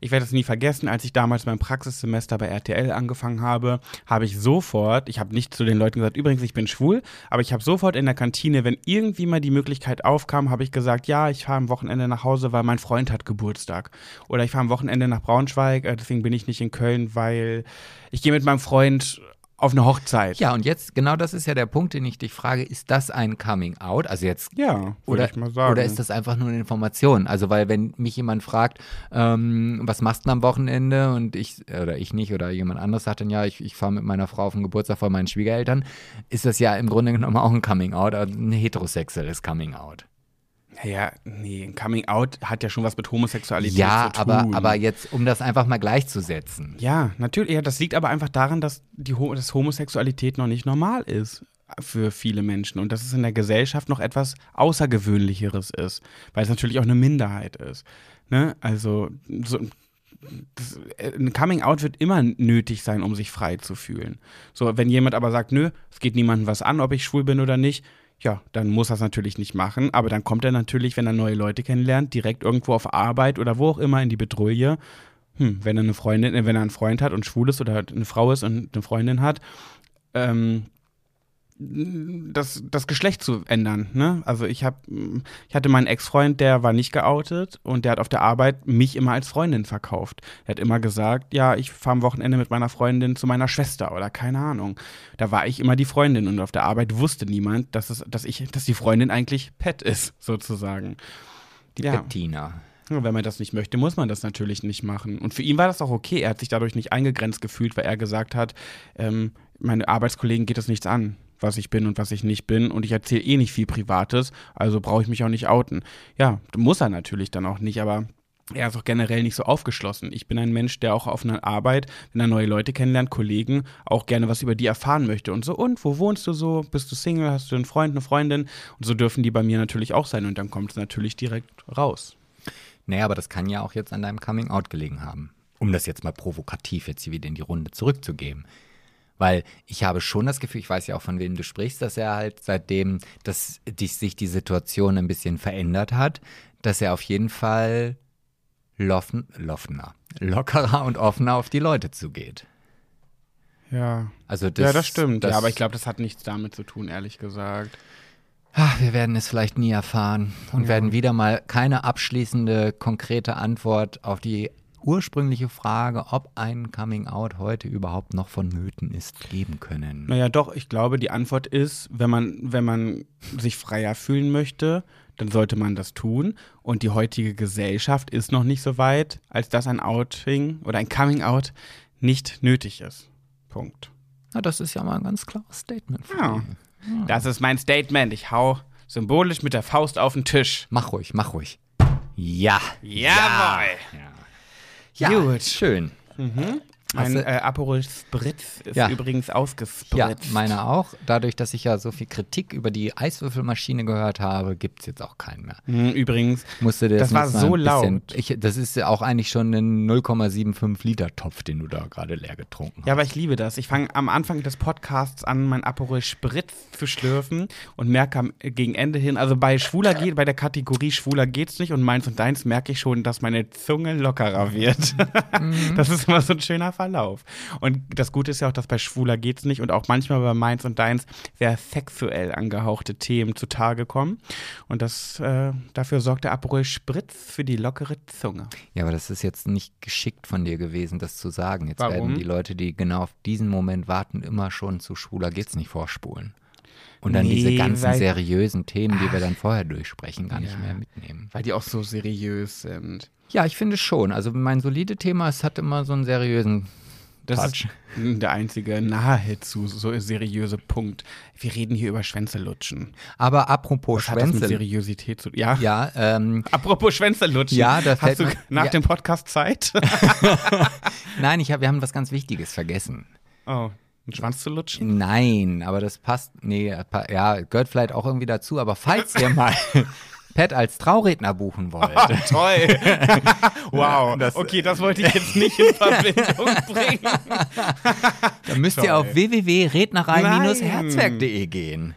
Ich werde das nie vergessen, als ich damals mein Praxissemester bei RTL angefangen habe, habe ich sofort, ich habe nicht zu den Leuten gesagt, übrigens, ich bin schwul, aber ich habe sofort in der Kantine, wenn irgendwie mal die Möglichkeit aufkam, habe ich gesagt, ja, ich fahre am Wochenende nach Hause, weil mein Freund hat Geburtstag. Oder ich fahre am Wochenende nach Braunschweig, äh, deswegen bin ich nicht in Köln, weil ich gehe mit meinem Freund auf eine Hochzeit. Ja, und jetzt, genau das ist ja der Punkt, den ich dich frage, ist das ein Coming Out? Also jetzt. Ja, oder, ich mal sagen. Oder ist das einfach nur eine Information? Also, weil wenn mich jemand fragt, ähm, was machst du am Wochenende und ich, oder ich nicht, oder jemand anderes sagt dann, ja, ich, ich fahre mit meiner Frau auf den Geburtstag von meinen Schwiegereltern, ist das ja im Grunde genommen auch ein Coming Out, also ein heterosexuelles Coming Out. Naja, nee, ein Coming Out hat ja schon was mit Homosexualität ja, zu tun. Ja, aber, aber jetzt, um das einfach mal gleichzusetzen. Ja, natürlich. Ja, das liegt aber einfach daran, dass, die, dass Homosexualität noch nicht normal ist für viele Menschen und dass es in der Gesellschaft noch etwas Außergewöhnlicheres ist, weil es natürlich auch eine Minderheit ist. Ne? Also, so, das, ein Coming Out wird immer nötig sein, um sich frei zu fühlen. So, wenn jemand aber sagt, nö, es geht niemandem was an, ob ich schwul bin oder nicht, ja, dann muss er es natürlich nicht machen, aber dann kommt er natürlich, wenn er neue Leute kennenlernt, direkt irgendwo auf Arbeit oder wo auch immer in die Bedrohung. Hm, wenn er eine Freundin, äh, wenn er einen Freund hat und schwul ist oder eine Frau ist und eine Freundin hat, ähm, das, das Geschlecht zu ändern. Ne? Also ich habe, ich hatte meinen Ex-Freund, der war nicht geoutet und der hat auf der Arbeit mich immer als Freundin verkauft. Er hat immer gesagt, ja, ich fahre am Wochenende mit meiner Freundin zu meiner Schwester oder keine Ahnung. Da war ich immer die Freundin und auf der Arbeit wusste niemand, dass es, dass ich, dass die Freundin eigentlich Pet ist, sozusagen. Die ja. Pettina. wenn man das nicht möchte, muss man das natürlich nicht machen. Und für ihn war das auch okay. Er hat sich dadurch nicht eingegrenzt gefühlt, weil er gesagt hat, ähm, meine Arbeitskollegen geht es nichts an was ich bin und was ich nicht bin und ich erzähle eh nicht viel Privates, also brauche ich mich auch nicht outen. Ja, muss er natürlich dann auch nicht, aber er ist auch generell nicht so aufgeschlossen. Ich bin ein Mensch, der auch auf einer Arbeit, wenn er neue Leute kennenlernt, Kollegen, auch gerne was über die erfahren möchte. Und so, und wo wohnst du so? Bist du Single? Hast du einen Freund, eine Freundin? Und so dürfen die bei mir natürlich auch sein. Und dann kommt es natürlich direkt raus. Naja, aber das kann ja auch jetzt an deinem Coming Out gelegen haben. Um das jetzt mal provokativ jetzt hier wieder in die Runde zurückzugeben. Weil ich habe schon das Gefühl, ich weiß ja auch, von wem du sprichst, dass er halt seitdem, dass die, sich die Situation ein bisschen verändert hat, dass er auf jeden Fall loffen, loffener, lockerer und offener auf die Leute zugeht. Ja. Also das, ja, das stimmt. Das, ja, aber ich glaube, das hat nichts damit zu tun, ehrlich gesagt. Ach, wir werden es vielleicht nie erfahren und ja. werden wieder mal keine abschließende, konkrete Antwort auf die ursprüngliche Frage, ob ein Coming Out heute überhaupt noch vonnöten ist, geben können? Naja, doch, ich glaube, die Antwort ist, wenn man, wenn man sich freier fühlen möchte, dann sollte man das tun. Und die heutige Gesellschaft ist noch nicht so weit, als dass ein Outing oder ein Coming Out nicht nötig ist. Punkt. Na, das ist ja mal ein ganz klares Statement. Ja. ja. Das ist mein Statement. Ich hau symbolisch mit der Faust auf den Tisch. Mach ruhig, mach ruhig. Ja. Jawohl. Ja. Ja, Gut. schön. Mhm. Mein äh, Aperol Spritz ist Ja. übrigens ausgespritzt. Ja, meine auch. Dadurch, dass ich ja so viel Kritik über die Eiswürfelmaschine gehört habe, gibt es jetzt auch keinen mehr. Hm, Übrigens, Musste das Das war so laut. Ich, das ist ja auch eigentlich schon ein 0,75 Liter Topf, den du da gerade leer getrunken hast. ja, aber ich liebe das. Ich fange am Anfang des Podcasts an, mein Aperol Spritz zu schlürfen und merke am, gegen Ende hin, also bei Schwuler geht, bei der Kategorie Schwuler geht's nicht und meins und deins merke ich schon, dass meine Zunge lockerer wird. Das ist immer so ein schöner Verlauf. Und das Gute ist ja auch, dass bei Schwuler geht's nicht und auch manchmal bei meins und deins sehr sexuell angehauchte Themen zutage kommen. Und das, äh, dafür sorgt der Aperol Spritz für die lockere Zunge. Ja, aber das ist jetzt nicht geschickt von dir gewesen, das zu sagen. Jetzt Warum? werden die Leute, die genau auf diesen Moment warten, immer schon zu schwuler geht's nicht vorspulen. Und dann Nee, diese ganzen seriösen Themen, die wir dann vorher durchsprechen, gar nicht Ja. mehr mitnehmen. Weil die auch so seriös sind. Ja, ich finde schon. Also mein solide Thema, es hat immer so einen seriösen Das Touch. ist der einzige nahezu so seriöse Punkt. Wir reden hier über Schwänze lutschen. Aber apropos Was hat das mit Schwänze. Seriosität zu Ja. Ja, ähm, Apropos Schwänze lutschen. Ja, da fällt Hast du mir- nach ja. dem Podcast Zeit? nein, ich hab, wir haben was ganz Wichtiges vergessen. oh, einen Schwanz zu lutschen? Nein, aber das passt, nee, ja, gehört vielleicht auch irgendwie dazu, aber falls ihr mal Pat als Trauredner buchen wollt, Toll. wow. Das- okay, das wollte ich jetzt nicht in Verbindung bringen. dann müsst ihr Toll. auf www.rednerei-herzwerk.de gehen.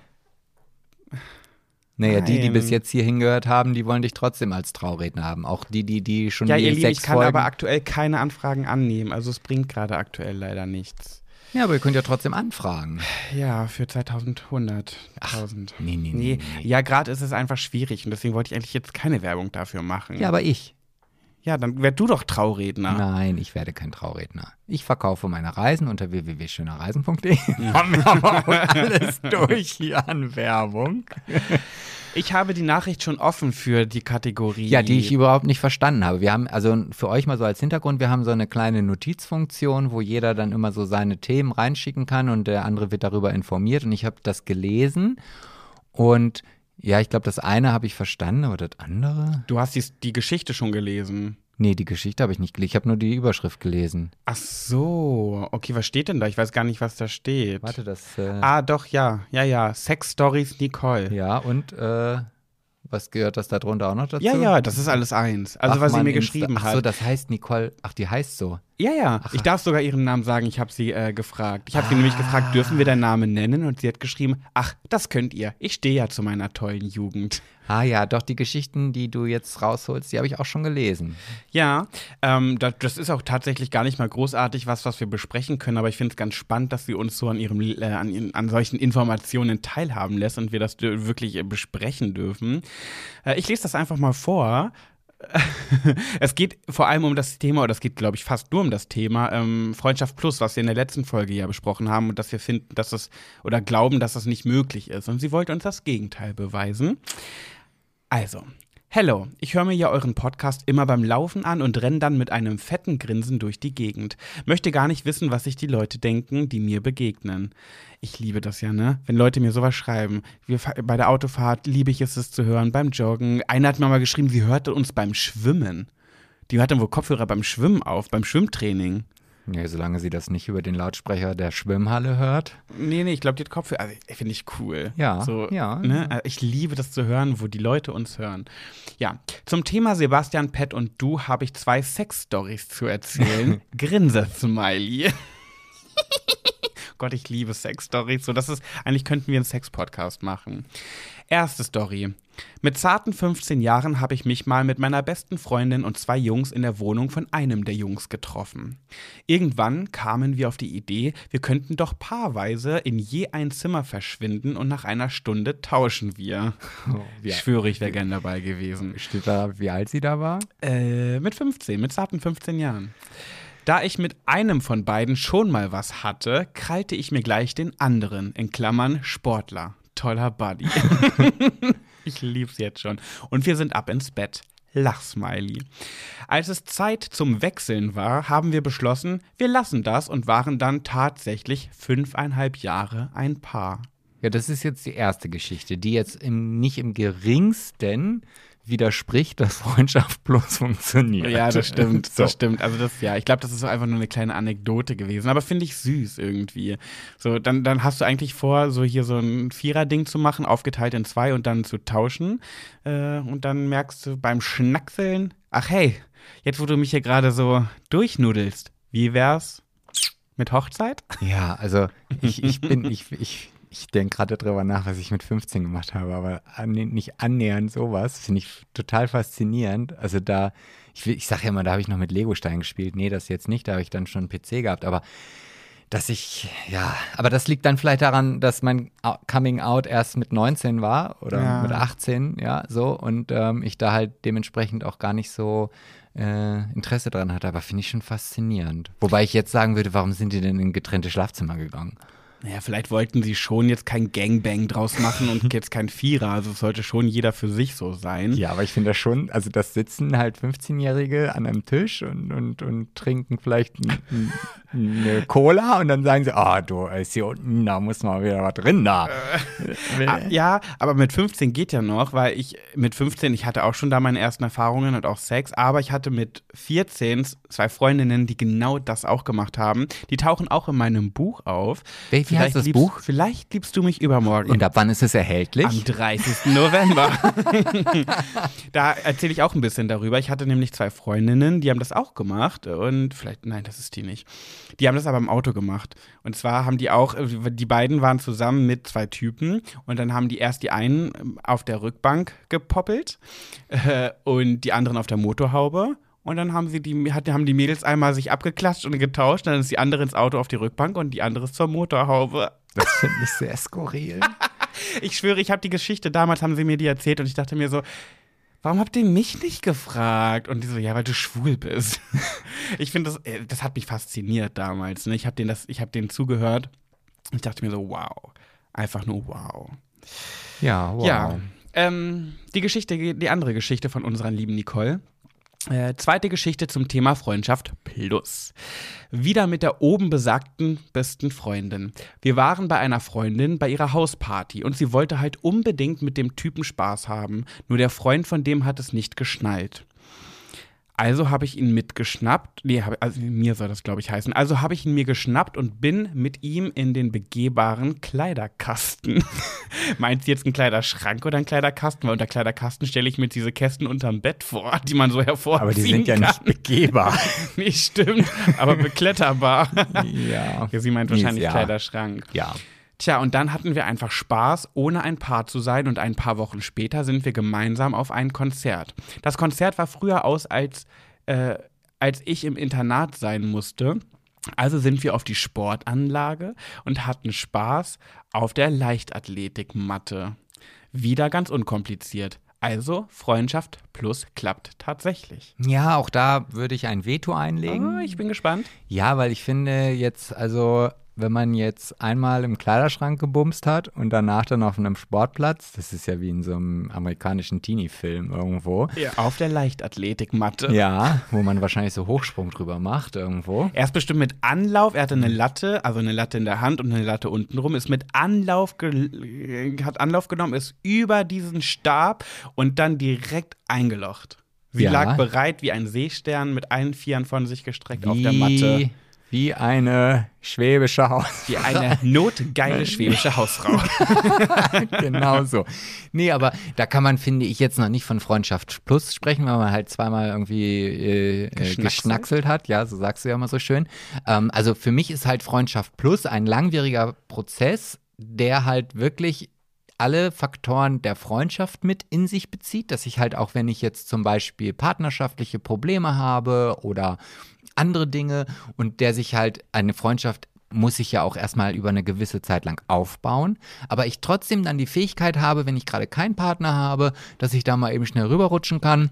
Naja, die, die Nein. bis jetzt hier hingehört haben, die wollen dich trotzdem als Trauredner haben. Auch die, die, die schon Ja, die ihr Lieben, sechs ich kann Folgen. aber aktuell keine Anfragen annehmen. Also es bringt gerade aktuell leider nichts. Ja, aber ihr könnt ja trotzdem anfragen. Ja, für 2100. 1000. Nee, nee, nee. Nee, nee, nee. ja, gerade ist es einfach schwierig und deswegen wollte ich eigentlich jetzt keine Werbung dafür machen. Ja, aber ich. Ja, dann wär du doch Trauredner. Nein, ich werde kein Trauredner. Ich verkaufe meine Reisen unter www.schönerreisen.de. Haben wir aber auch alles durch hier an Werbung. Ich habe die Nachricht schon offen für die Kategorie. Ja, die ich überhaupt nicht verstanden habe. Wir haben, also für euch mal so als Hintergrund, wir haben so eine kleine Notizfunktion, wo jeder dann immer so seine Themen reinschicken kann und der andere wird darüber informiert. Und ich habe das gelesen und ja, ich glaube, das eine habe ich verstanden, aber das andere? Du hast die, die Geschichte schon gelesen. Nee, die Geschichte habe ich nicht gelesen. Ich habe nur die Überschrift gelesen. Ach so. Okay, was steht denn da? Ich weiß gar nicht, was da steht. Warte, das. Äh, Ah, doch, ja. Ja, ja. Sex Stories Nicole. Ja, und äh, was gehört das da drunter auch noch dazu? Ja, ja, das ist alles eins. Also, was sie Bachmann mir Insta- geschrieben Ach hat. so, das heißt Nicole. Ach, die heißt so. Ja, ja. Ich darf sogar ihren Namen sagen. Ich habe sie äh, gefragt. Ich habe sie nämlich gefragt, dürfen wir deinen Namen nennen? Und sie hat geschrieben, ach, das könnt ihr. Ich stehe ja zu meiner tollen Jugend. Ah ja, doch, die Geschichten, die du jetzt rausholst, die habe ich auch schon gelesen. Ja, ähm, das, das ist auch tatsächlich gar nicht mal großartig was, was wir besprechen können, aber ich finde es ganz spannend, dass sie uns so an ihrem äh, an, an solchen Informationen teilhaben lässt und wir das wirklich äh, besprechen dürfen. Äh, ich lese das einfach mal vor. es geht vor allem um das Thema, oder es geht, glaube ich, fast nur um das Thema ähm, Freundschaft Plus, was wir in der letzten Folge ja besprochen haben und dass wir finden, dass es oder glauben, dass das nicht möglich ist. Und sie wollte uns das Gegenteil beweisen. Also, hello, ich höre mir ja euren Podcast immer beim Laufen an und renne dann mit einem fetten Grinsen durch die Gegend. Möchte gar nicht wissen, was sich die Leute denken, die mir begegnen. Ich liebe das ja, ne? Wenn Leute mir sowas schreiben. Wir, bei der Autofahrt liebe ich es, es zu hören, beim Joggen. Einer hat mir mal geschrieben, sie hörte uns beim Schwimmen. Die hat dann wohl Kopfhörer beim Schwimmen auf, beim Schwimmtraining. Ja, solange sie das nicht über den Lautsprecher der Schwimmhalle hört. Nee, nee, ich glaube, die hat Kopfhörer. Also, finde ich cool. Ja, so, ja. Ne? Also, Ich liebe das zu hören, wo die Leute uns hören. Ja, zum Thema Sebastian, Pet und du habe ich zwei Sex-Stories zu erzählen. Grinse-Smiley. Gott, ich liebe Sex-Stories. So, das ist, eigentlich könnten wir einen Sex-Podcast machen. Erste Story. Mit zarten 15 Jahren habe ich mich mal mit meiner besten Freundin und zwei Jungs in der Wohnung von einem der Jungs getroffen. Irgendwann kamen wir auf die Idee, wir könnten doch paarweise in je ein Zimmer verschwinden und nach einer Stunde tauschen wir. wie, Ich schwöre, ich wäre gern dabei gewesen. steht da, wie alt sie da war? Äh, mit 15, mit zarten 15 Jahren. Da ich mit einem von beiden schon mal was hatte, krallte ich mir gleich den anderen, in Klammern Sportler. Toller Buddy. ich lieb's jetzt schon. Und wir sind ab ins Bett. Lachsmiley. Als es Zeit zum Wechseln war, haben wir beschlossen, wir lassen das und waren dann tatsächlich fünfeinhalb Jahre ein Paar. Ja, das ist jetzt die erste Geschichte, die jetzt im, nicht im geringsten widerspricht, dass Freundschaft plus funktioniert. Ja, das stimmt, So. das stimmt. Also das, ja, ich glaube, das ist so einfach nur eine kleine Anekdote gewesen, aber finde ich süß irgendwie. So, dann, dann hast du eigentlich vor, so hier so ein Vierer-Ding zu machen, aufgeteilt in zwei und dann zu tauschen. Äh, und dann merkst du beim Schnackseln, ach hey, jetzt wo du mich hier gerade so durchnudelst, wie wär's mit Hochzeit? Ja, also ich, ich bin, ich, ich, ich denke gerade darüber nach, was ich mit 15 gemacht habe, aber an, nicht annähernd sowas, finde ich total faszinierend. Also da, ich, ich sage ja immer, da habe ich noch mit Legostein gespielt. Nee, das jetzt nicht, da habe ich dann schon einen PC gehabt, aber dass ich, ja, aber das liegt dann vielleicht daran, dass mein Coming Out erst mit 19 war oder Ja. mit 18, ja, so und ähm, ich da halt dementsprechend auch gar nicht so äh, Interesse dran hatte, aber finde ich schon faszinierend. Wobei ich jetzt sagen würde, warum sind die denn in getrennte Schlafzimmer gegangen? Naja, vielleicht wollten sie schon jetzt kein Gangbang draus machen und jetzt kein Vierer. Also es sollte schon jeder für sich so sein. Ja, aber ich finde das schon, also das sitzen halt 15-Jährige an einem Tisch und, und, und trinken vielleicht n- n- eine Cola und dann sagen sie, ah, du, ist hier unten, da muss mal wieder was drin da. Ah, ja, aber mit 15 geht ja noch, weil ich mit 15, ich hatte auch schon da meine ersten Erfahrungen und auch Sex, aber ich hatte mit 14 zwei Freundinnen, die genau das auch gemacht haben. Die tauchen auch in meinem Buch auf. Wie- wie heißt das liebst, Buch? Vielleicht liebst du mich übermorgen. Und ab wann ist es am erhältlich? 30. November. da erzähle ich auch ein bisschen darüber. Ich hatte nämlich zwei Freundinnen, die haben das auch gemacht. Und vielleicht, nein, das ist die nicht. Die haben das aber im Auto gemacht. Und zwar haben die auch, die beiden waren zusammen mit zwei Typen. Und dann haben die erst die einen auf der Rückbank gepoppelt äh, und die anderen auf der Motorhaube. Und dann haben sie die, hat, haben die Mädels einmal sich abgeklatscht und getauscht. Dann ist die andere ins Auto auf die Rückbank und die andere ist zur Motorhaube. Das finde ich sehr skurril. Ich schwöre, ich habe die Geschichte, damals haben sie mir die erzählt und ich dachte mir so, warum habt ihr mich nicht gefragt? Und die so, ja, weil du schwul bist. Ich finde, das, äh, das hat mich fasziniert damals. Ne? Ich habe denen, das- ich hab denen zugehört. Ich dachte mir so, wow. Einfach nur wow. Ja, wow. Ja, ähm, die Geschichte, die andere Geschichte von unserer lieben Nicole. Äh, zweite Geschichte zum Thema Freundschaft plus. Wieder mit der oben besagten besten Freundin. Wir waren bei einer Freundin bei ihrer Hausparty und sie wollte halt unbedingt mit dem Typen Spaß haben. Nur der Freund von dem hat es nicht geschnallt. Also habe ich ihn mitgeschnappt. Nee, hab, also mir soll das, glaube ich, heißen. Also habe ich ihn mir geschnappt und bin mit ihm in den begehbaren Kleiderkasten. Meint sie jetzt einen Kleiderschrank oder einen Kleiderkasten? Weil unter Kleiderkasten stelle ich mir jetzt diese Kästen unterm Bett vor, die man so hervorziehen Aber die sind ja nicht begehbar. Nee, stimmt, aber bekletterbar. ja. ja, sie meint wahrscheinlich ja. Kleiderschrank. Ja. Tja, und dann hatten wir einfach Spaß, ohne ein Paar zu sein und ein paar Wochen später sind wir gemeinsam auf ein Konzert. Das Konzert war früher aus, als, äh, als ich im Internat sein musste. Also sind wir auf die Sportanlage und hatten Spaß auf der Leichtathletikmatte. Wieder ganz unkompliziert. Also Freundschaft plus klappt tatsächlich. Ja, auch da würde ich ein Veto einlegen. Oh, ich bin gespannt. Ja, weil ich finde jetzt, also wenn man jetzt einmal im Kleiderschrank gebumst hat und danach dann auf einem Sportplatz, das ist ja wie in so einem amerikanischen Teenie-Film irgendwo. Auf der Leichtathletikmatte. Ja, wo man wahrscheinlich so Hochsprung drüber macht irgendwo. Er ist bestimmt mit Anlauf, er hatte eine Latte, also eine Latte in der Hand und eine Latte untenrum, ist mit Anlauf, ge hat Anlauf genommen, ist über diesen Stab und dann direkt eingelocht. Sie Ja. lag bereit wie ein Seestern mit allen Vieren von sich gestreckt auf der Matte. Wie eine schwäbische Haus. Wie eine notgeile schwäbische Hausfrau. genau so. Nee, aber da kann man, finde ich, jetzt noch nicht von Freundschaft plus sprechen, weil man halt zweimal irgendwie äh, äh, Geschnackselt? geschnackselt hat. Ja, so sagst du ja immer so schön. Ähm, also für mich ist halt Freundschaft plus ein langwieriger Prozess, der halt wirklich alle Faktoren der Freundschaft mit in sich bezieht, dass ich halt auch, wenn ich jetzt zum Beispiel partnerschaftliche Probleme habe oder andere Dinge und der sich halt eine Freundschaft muss sich ja auch erstmal über eine gewisse Zeit lang aufbauen, aber ich trotzdem dann die Fähigkeit habe, wenn ich gerade keinen Partner habe, dass ich da mal eben schnell rüberrutschen kann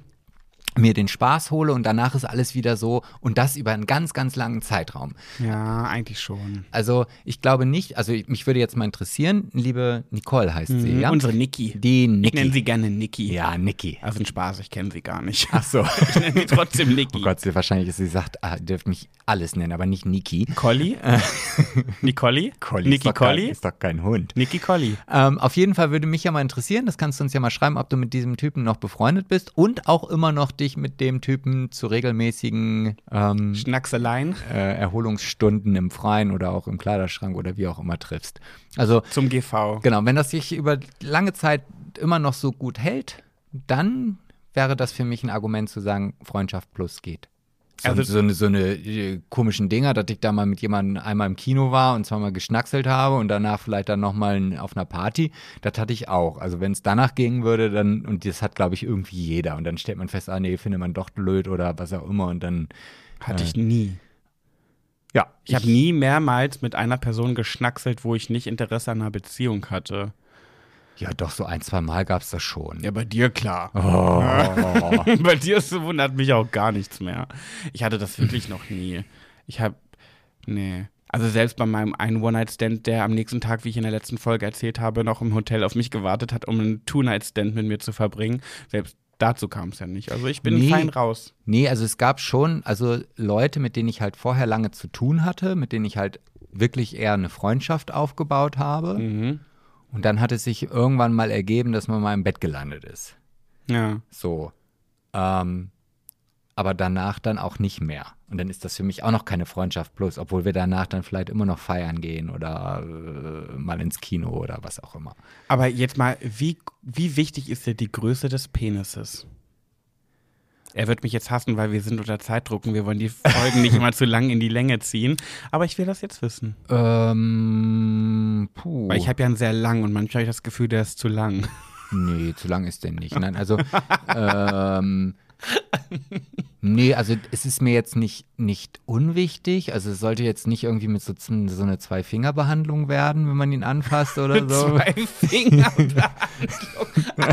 mir den Spaß hole und danach ist alles wieder so und das über einen ganz, ganz langen Zeitraum. Ja, eigentlich schon. Also ich glaube nicht, also mich würde jetzt mal interessieren, liebe Nicole heißt sie, Mhm, ja? Unsere Niki. Die Ich Niki. nenne sie gerne Niki. ja, Niki. Also ein Spaß, ich kenne sie gar nicht. Ach so. Ich nenne sie trotzdem Niki. Oh Gott, sie wahrscheinlich ist sie sagt, ah, ihr dürft mich alles nennen, aber nicht Niki. Colli? Nicoli? Colli Niki Colli? ist doch kein Hund. Niki Colli. Ähm, auf jeden Fall würde mich ja mal interessieren, das kannst du uns ja mal schreiben, ob du mit diesem Typen noch befreundet bist und auch immer noch dich mit dem Typen zu regelmäßigen ähm, Schnackseleien äh, Erholungsstunden im Freien oder auch im Kleiderschrank oder wie auch immer triffst. Also zum GV. genau, wenn das sich über lange Zeit immer noch so gut hält, dann wäre das für mich ein Argument zu sagen, Freundschaft plus geht. So, Also- so, eine, so eine äh, komischen Dinger, dass ich da mal mit jemandem einmal im Kino war und zweimal geschnackselt habe und danach vielleicht dann nochmal auf einer Party, das hatte ich auch. Also wenn es danach gehen würde, dann, und das hat, glaube ich, irgendwie jeder. Und dann stellt man fest, ah nee, findet man doch blöd oder was auch immer und dann, Hatte ich nie. ja. Ich habe nie mehrmals mit einer Person geschnackselt, wo ich nicht Interesse an einer Beziehung hatte. Ja, doch, so ein, zwei Mal gab es das schon. Ja, bei dir klar. Oh. bei dir ist, wundert mich auch gar nichts mehr. Ich hatte das wirklich noch nie. Ich habe, nee. Also selbst bei meinem einen One-Night-Stand, der am nächsten Tag, wie ich in der letzten Folge erzählt habe, noch im Hotel auf mich gewartet hat, um einen Two-Night-Stand mit mir zu verbringen, selbst dazu kam es ja nicht. Also ich bin Nee. fein raus. Nee, also es gab schon, also Leute, mit denen ich halt vorher lange zu tun hatte, mit denen ich halt wirklich eher eine Freundschaft aufgebaut habe. Mhm. Und dann hat es sich irgendwann mal ergeben, dass man mal im Bett gelandet ist. Ja. So. Ähm, aber danach dann auch nicht mehr. Und dann ist das für mich auch noch keine Freundschaft plus, obwohl wir danach dann vielleicht immer noch feiern gehen oder äh, mal ins Kino oder was auch immer. Aber jetzt mal, wie, wie wichtig ist dir die Größe des Penises? Er wird mich jetzt hassen, weil wir sind unter Zeitdruck und wir wollen die Folgen nicht immer zu lang in die Länge ziehen. Aber ich will das jetzt wissen. Ähm, puh. Weil ich habe ja einen sehr lang und manchmal habe ich das Gefühl, der ist zu lang. Nee, zu lang ist der nicht. Nein, also ähm, nee, also es ist mir jetzt nicht, nicht unwichtig. Also es sollte jetzt nicht irgendwie mit so, so eine Zwei-Finger-Behandlung werden, wenn man ihn anfasst oder so. Zwei Finger.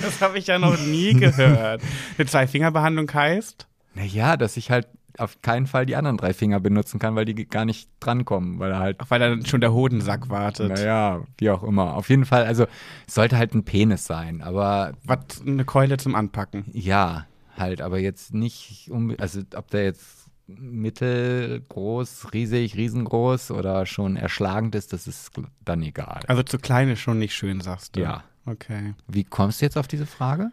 das habe ich ja noch nie gehört. Eine Zwei-Finger-Behandlung heißt? Naja, dass ich halt auf keinen Fall die anderen drei Finger benutzen kann, weil die gar nicht drankommen, weil er halt, Ach, weil dann schon der Hodensack wartet. naja, wie auch immer. Auf jeden Fall, also es sollte halt ein Penis sein, aber Was, eine Keule zum Anpacken. Ja, halt, aber jetzt nicht, um, also ob der jetzt mittelgroß, riesig, riesengroß oder schon erschlagend ist, das ist dann egal. Also zu klein ist schon nicht schön, sagst du. Ja. Okay. Wie kommst du jetzt auf diese Frage?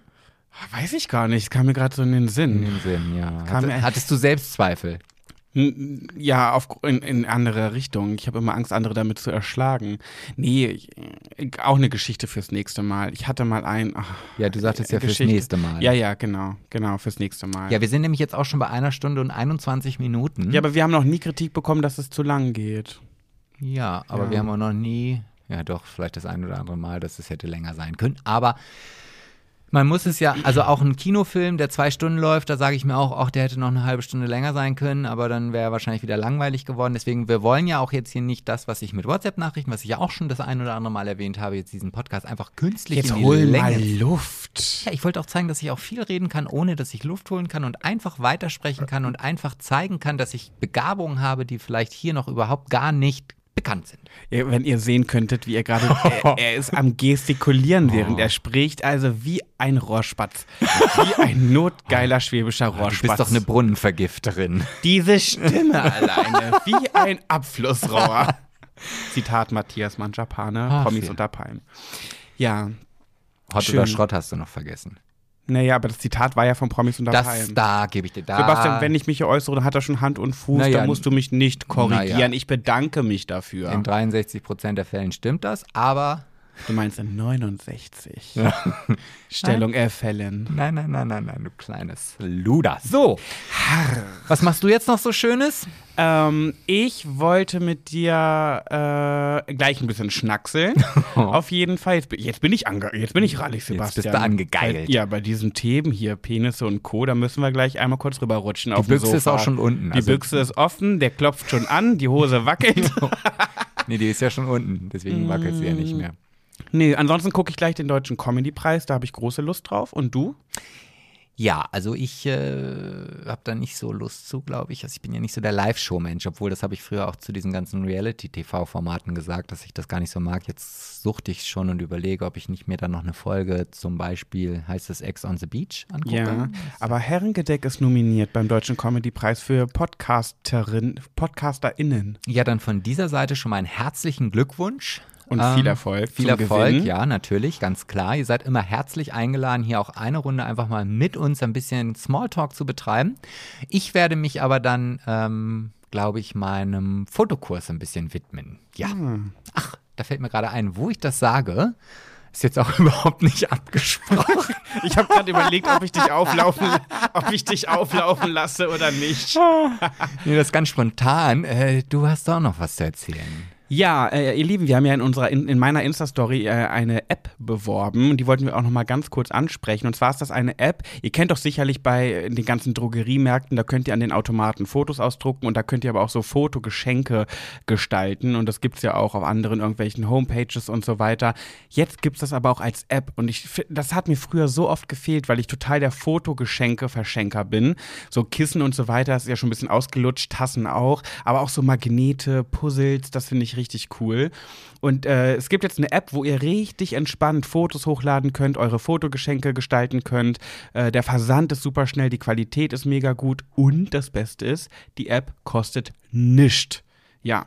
Weiß ich gar nicht. Es kam mir gerade so in den In Sinn. dem Sinn, ja. Hatte, mir- hattest du Selbstzweifel? Ja, auf, in, in andere Richtung. Ich habe immer Angst, andere damit zu erschlagen. Nee, ich, auch eine Geschichte fürs nächste Mal. Ich hatte mal ein. Ach, Ja, du sagtest ja fürs Geschichte. nächste Mal. Ja, ja, genau. Genau, fürs nächste Mal. Ja, wir sind nämlich jetzt auch schon bei einer Stunde und 21 Minuten. Ja, aber wir haben noch nie Kritik bekommen, dass es zu lang geht. Ja, aber Ja. wir haben auch noch nie, ja doch, vielleicht das ein oder andere Mal, dass es hätte länger sein können. Aber man muss es ja, also auch ein Kinofilm, der zwei Stunden läuft, da sage ich mir auch, ach, der hätte noch eine halbe Stunde länger sein können, aber dann wäre er wahrscheinlich wieder langweilig geworden. Deswegen, wir wollen ja auch jetzt hier nicht das, was ich mit WhatsApp-Nachrichten, was ich ja auch schon das ein oder andere Mal erwähnt habe, jetzt diesen Podcast einfach künstlich Jetzt in die hol Länge mal Luft. ja, ich wollte auch zeigen, dass ich auch viel reden kann, ohne dass ich Luft holen kann und einfach weitersprechen kann und einfach zeigen kann, dass ich Begabungen habe, die vielleicht hier noch überhaupt gar nicht bekannt sind. Wenn ihr sehen könntet, wie er gerade, er, er ist am gestikulieren, während Oh. er spricht, also wie ein Rohrspatz. Wie ein notgeiler schwäbischer Du Rohrspatz. bist doch eine Brunnenvergifterin. Diese Stimme alleine, wie ein Abflussrohr. Zitat Matthias Manjapane, Ach, Promis unter Palmen. Ja, Hot Schön. oder Schrott hast du noch vergessen. Naja, aber das Zitat war ja von Promis unter Das, Palmen. da gebe ich dir da. Sebastian, wenn ich mich hier äußere, dann hat er schon Hand und Fuß, Naja, da musst du mich nicht korrigieren. naja. Ich bedanke mich dafür. In 63 Prozent der Fällen stimmt das, aber Du meinst in 69. Stellung erfällen. nein, nein, nein, nein, nein, du kleines Luder. So, was machst du jetzt noch so Schönes? Ähm, ich wollte mit dir äh, gleich ein bisschen schnackseln. Auf jeden Fall. Jetzt, bin- jetzt bin ich ange jetzt bin ich rallig, Sebastian. bist du angegeilt. Ja, bei diesen Themen hier, Penisse und Co., da müssen wir gleich einmal kurz rüberrutschen Die Büchse ist auch schon unten. Die also- Büchse ist offen, der klopft schon an, die Hose wackelt. Nee, die ist ja schon unten, deswegen wackelt sie ja nicht mehr. nee, ansonsten gucke ich gleich den Deutschen Comedy-Preis, da habe ich große Lust drauf. Und du? Ja, also ich äh, habe da nicht so Lust zu, glaube ich. Also ich bin ja nicht so der Live-Show-Mensch, obwohl das habe ich früher auch zu diesen ganzen Reality-TV-Formaten gesagt, dass ich das gar nicht so mag. Jetzt suchte ich schon und überlege, ob ich nicht mir dann noch eine Folge, zum Beispiel heißt es Ex on the Beach, angucke. Ja, aber Herrengedeck ist nominiert beim Deutschen Comedy-Preis für Podcasterin, PodcasterInnen. Ja, dann von dieser Seite schon mal einen herzlichen Glückwunsch. Und viel Erfolg. Ähm, viel zum Erfolg, Gewinn. ja, natürlich, ganz klar. Ihr seid immer herzlich eingeladen, hier auch eine Runde einfach mal mit uns ein bisschen Smalltalk zu betreiben. Ich werde mich aber dann, ähm, glaube ich, meinem Fotokurs ein bisschen widmen. Ja. Hm. Ach, da fällt mir gerade ein, wo ich das sage. Ist jetzt auch überhaupt nicht abgesprochen. Ich habe gerade überlegt, ob ich dich auflaufen, ob ich dich auflaufen lasse oder nicht. nee, das ist ganz spontan. Äh, du hast doch noch was zu erzählen. Ja, äh, ihr Lieben, wir haben ja in unserer in, in meiner Insta-Story äh, eine App beworben und die wollten wir auch noch mal ganz kurz ansprechen. Und zwar ist das eine App, ihr kennt doch sicherlich bei den ganzen Drogeriemärkten, da könnt ihr an den Automaten Fotos ausdrucken und da könnt ihr aber auch so Fotogeschenke gestalten und das gibt's ja auch auf anderen irgendwelchen Homepages und so weiter. Jetzt gibt's das aber auch als App und ich das hat mir früher so oft gefehlt, weil ich total der Fotogeschenke-Verschenker bin. So Kissen und so weiter ist ja schon ein bisschen ausgelutscht, Tassen auch, aber auch so Magnete, Puzzles, das finde ich richtig cool. Und äh, es gibt jetzt eine App, wo ihr richtig entspannt Fotos hochladen könnt, eure Fotogeschenke gestalten könnt. Äh, der Versand ist super schnell, die Qualität ist mega gut und das Beste ist, die App kostet nichts. Ja,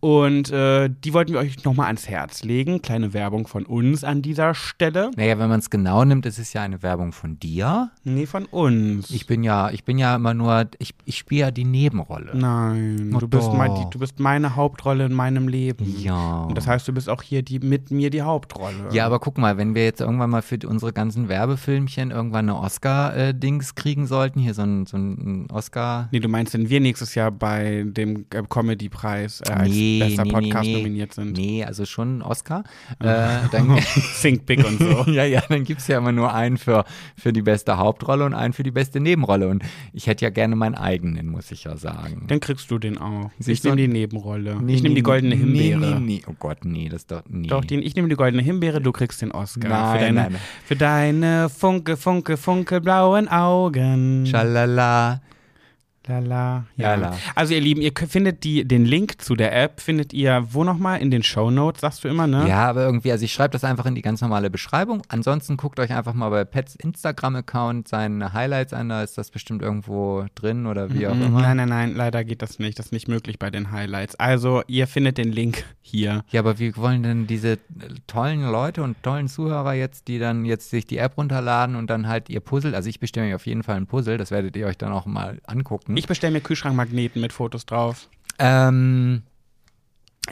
und äh, die wollten wir euch nochmal ans Herz legen. Kleine Werbung von uns an dieser Stelle. Naja, wenn man es genau nimmt, ist es ja eine Werbung von dir. Nee, von uns. Ich bin ja, ich bin ja immer nur, ich, ich spiele ja die Nebenrolle. Nein, Oh, du bist, mein, die, du bist meine Hauptrolle in meinem Leben. Ja. Und das heißt, du bist auch hier die, mit mir die Hauptrolle. Ja, aber guck mal, wenn wir jetzt irgendwann mal für unsere ganzen Werbefilmchen irgendwann eine Oscar-Dings kriegen sollten, hier so ein, so ein Oscar. Nee, du meinst, wenn wir nächstes Jahr bei dem äh, Comedy-Preis äh, als Nee, bester nee, Podcast nee, nominiert sind? Nee, also schon Oscar. Äh, dann, Think Big und so. ja, ja, dann gibt es ja immer nur einen für, für die beste Hauptrolle und einen für die beste Nebenrolle. Und ich hätte ja gerne meinen eigenen, muss ich ja sagen. Dann kriegst du den auch. Siehst ich nehme die Nebenrolle. Ich nehme die goldene Himbeere. Nee, nee, Oh Gott, nee, das ist doch. Nee. Doch, den, ich nehme die goldene Himbeere, du kriegst den Oscar. Nein, für, deine, nein. für deine funke, funke, funke blauen Augen. Schalala. Lala. Ja, la. Also ihr Lieben, ihr findet die, den Link zu der App, findet ihr wo nochmal? In den Show Notes, sagst du immer, ne? Ja, aber irgendwie, also ich schreibe das einfach in die ganz normale Beschreibung. Ansonsten guckt euch einfach mal bei Pets Instagram-Account seine Highlights an, da ist das bestimmt irgendwo drin oder wie auch Mhm. immer. Nein, nein, nein, leider geht das nicht. Das ist nicht möglich bei den Highlights. Also, ihr findet den Link hier. Ja, aber wie wollen denn diese tollen Leute und tollen Zuhörer jetzt, die dann jetzt sich die App runterladen und dann halt ihr Puzzle, also ich bestelle mir auf jeden Fall ein Puzzle, das werdet ihr euch dann auch mal angucken. Ich bestelle mir Kühlschrankmagneten mit Fotos drauf. ähm,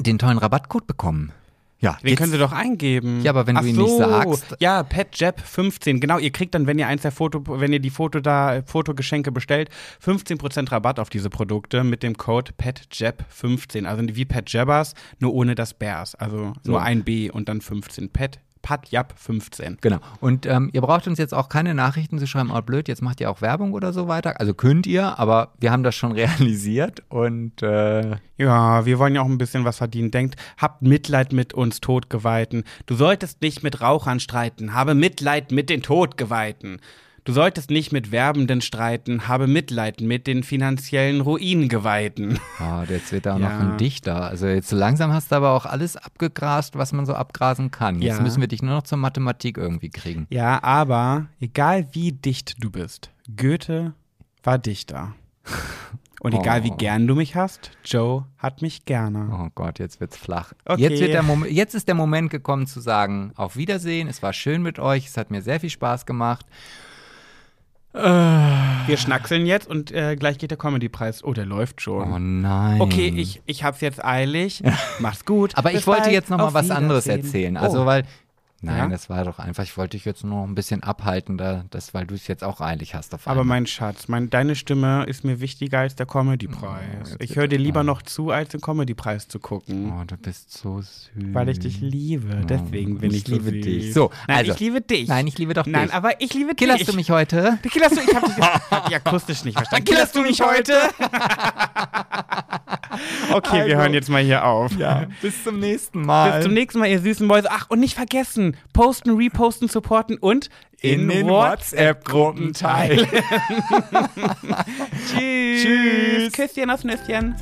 den tollen Rabattcode bekommen. Ja, Den können Sie doch eingeben. Ja, aber wenn Ach du ihn so. nicht sagst- Ja, PetJap15. Genau, ihr kriegt dann, wenn ihr eins der Foto, wenn ihr die Foto da, Fotogeschenke bestellt, 15% Rabatt auf diese Produkte mit dem Code PetJap15. Also wie PetJabbers, nur ohne das Bears. Also nur ein B und dann 15. Pet, PatJap15. Genau. Und ähm, ihr braucht uns jetzt auch keine Nachrichten zu schreiben, oh blöd, jetzt macht ihr auch Werbung oder so weiter. Also könnt ihr, aber wir haben das schon realisiert und äh, Ja, wir wollen ja auch ein bisschen was verdienen. Denkt, habt Mitleid mit uns Todgeweihten. Du solltest nicht mit Rauchern streiten, habe Mitleid mit den Todgeweihten. Du solltest nicht mit Werbenden streiten, habe Mitleid mit den finanziellen Ruingeweihten. oh, jetzt wird da auch Ja. noch ein Dichter. Also jetzt so langsam hast du aber auch alles abgegrast, was man so abgrasen kann. Jetzt Ja. müssen wir dich nur noch zur Mathematik irgendwie kriegen. Ja, aber egal wie dicht du bist, Goethe war Dichter. Und egal wie Oh. gern du mich hast, Joe hat mich gerne. Oh Gott, jetzt wird's flach. Okay. Jetzt, wird der Mom jetzt ist der Moment gekommen zu sagen, auf Wiedersehen, es war schön mit euch, es hat mir sehr viel Spaß gemacht. Wir schnackseln jetzt und äh, gleich geht der Comedy-Preis. Oh, der läuft schon. Oh nein. Okay, ich, ich hab's jetzt eilig. Mach's gut. Aber Bis ich wollte bald. jetzt noch mal Auf was anderes erzählen. Also oh. weil nein, Ja? das war doch einfach. Ich wollte dich jetzt nur noch ein bisschen abhalten, da, das, weil du es jetzt auch eilig hast. Auf Aber mein Schatz, mein, deine Stimme ist mir wichtiger als der Comedy-Preis. Oh, ich höre dir er lieber arm. noch zu, als den Comedy-Preis zu gucken. oh, du bist so süß. Weil ich dich liebe. Deswegen bin ich, ich liebe so dich. So, Nein, also- ich liebe dich. Nein, ich liebe doch Nein, dich. aber ich liebe Killerst dich. du mich heute? Killerst du? Ich hab dich, hab dich akustisch nicht verstanden. Killerst du mich heute? Okay, wir Also- hören jetzt mal hier auf. Ja, bis zum nächsten Mal. Bis zum nächsten Mal, ihr süßen Mäuse. Ach, und nicht vergessen, posten, reposten, supporten und in den WhatsApp-Gruppen teilen. Tschüss. Tschüss. Küsschen aufs Nüsschen.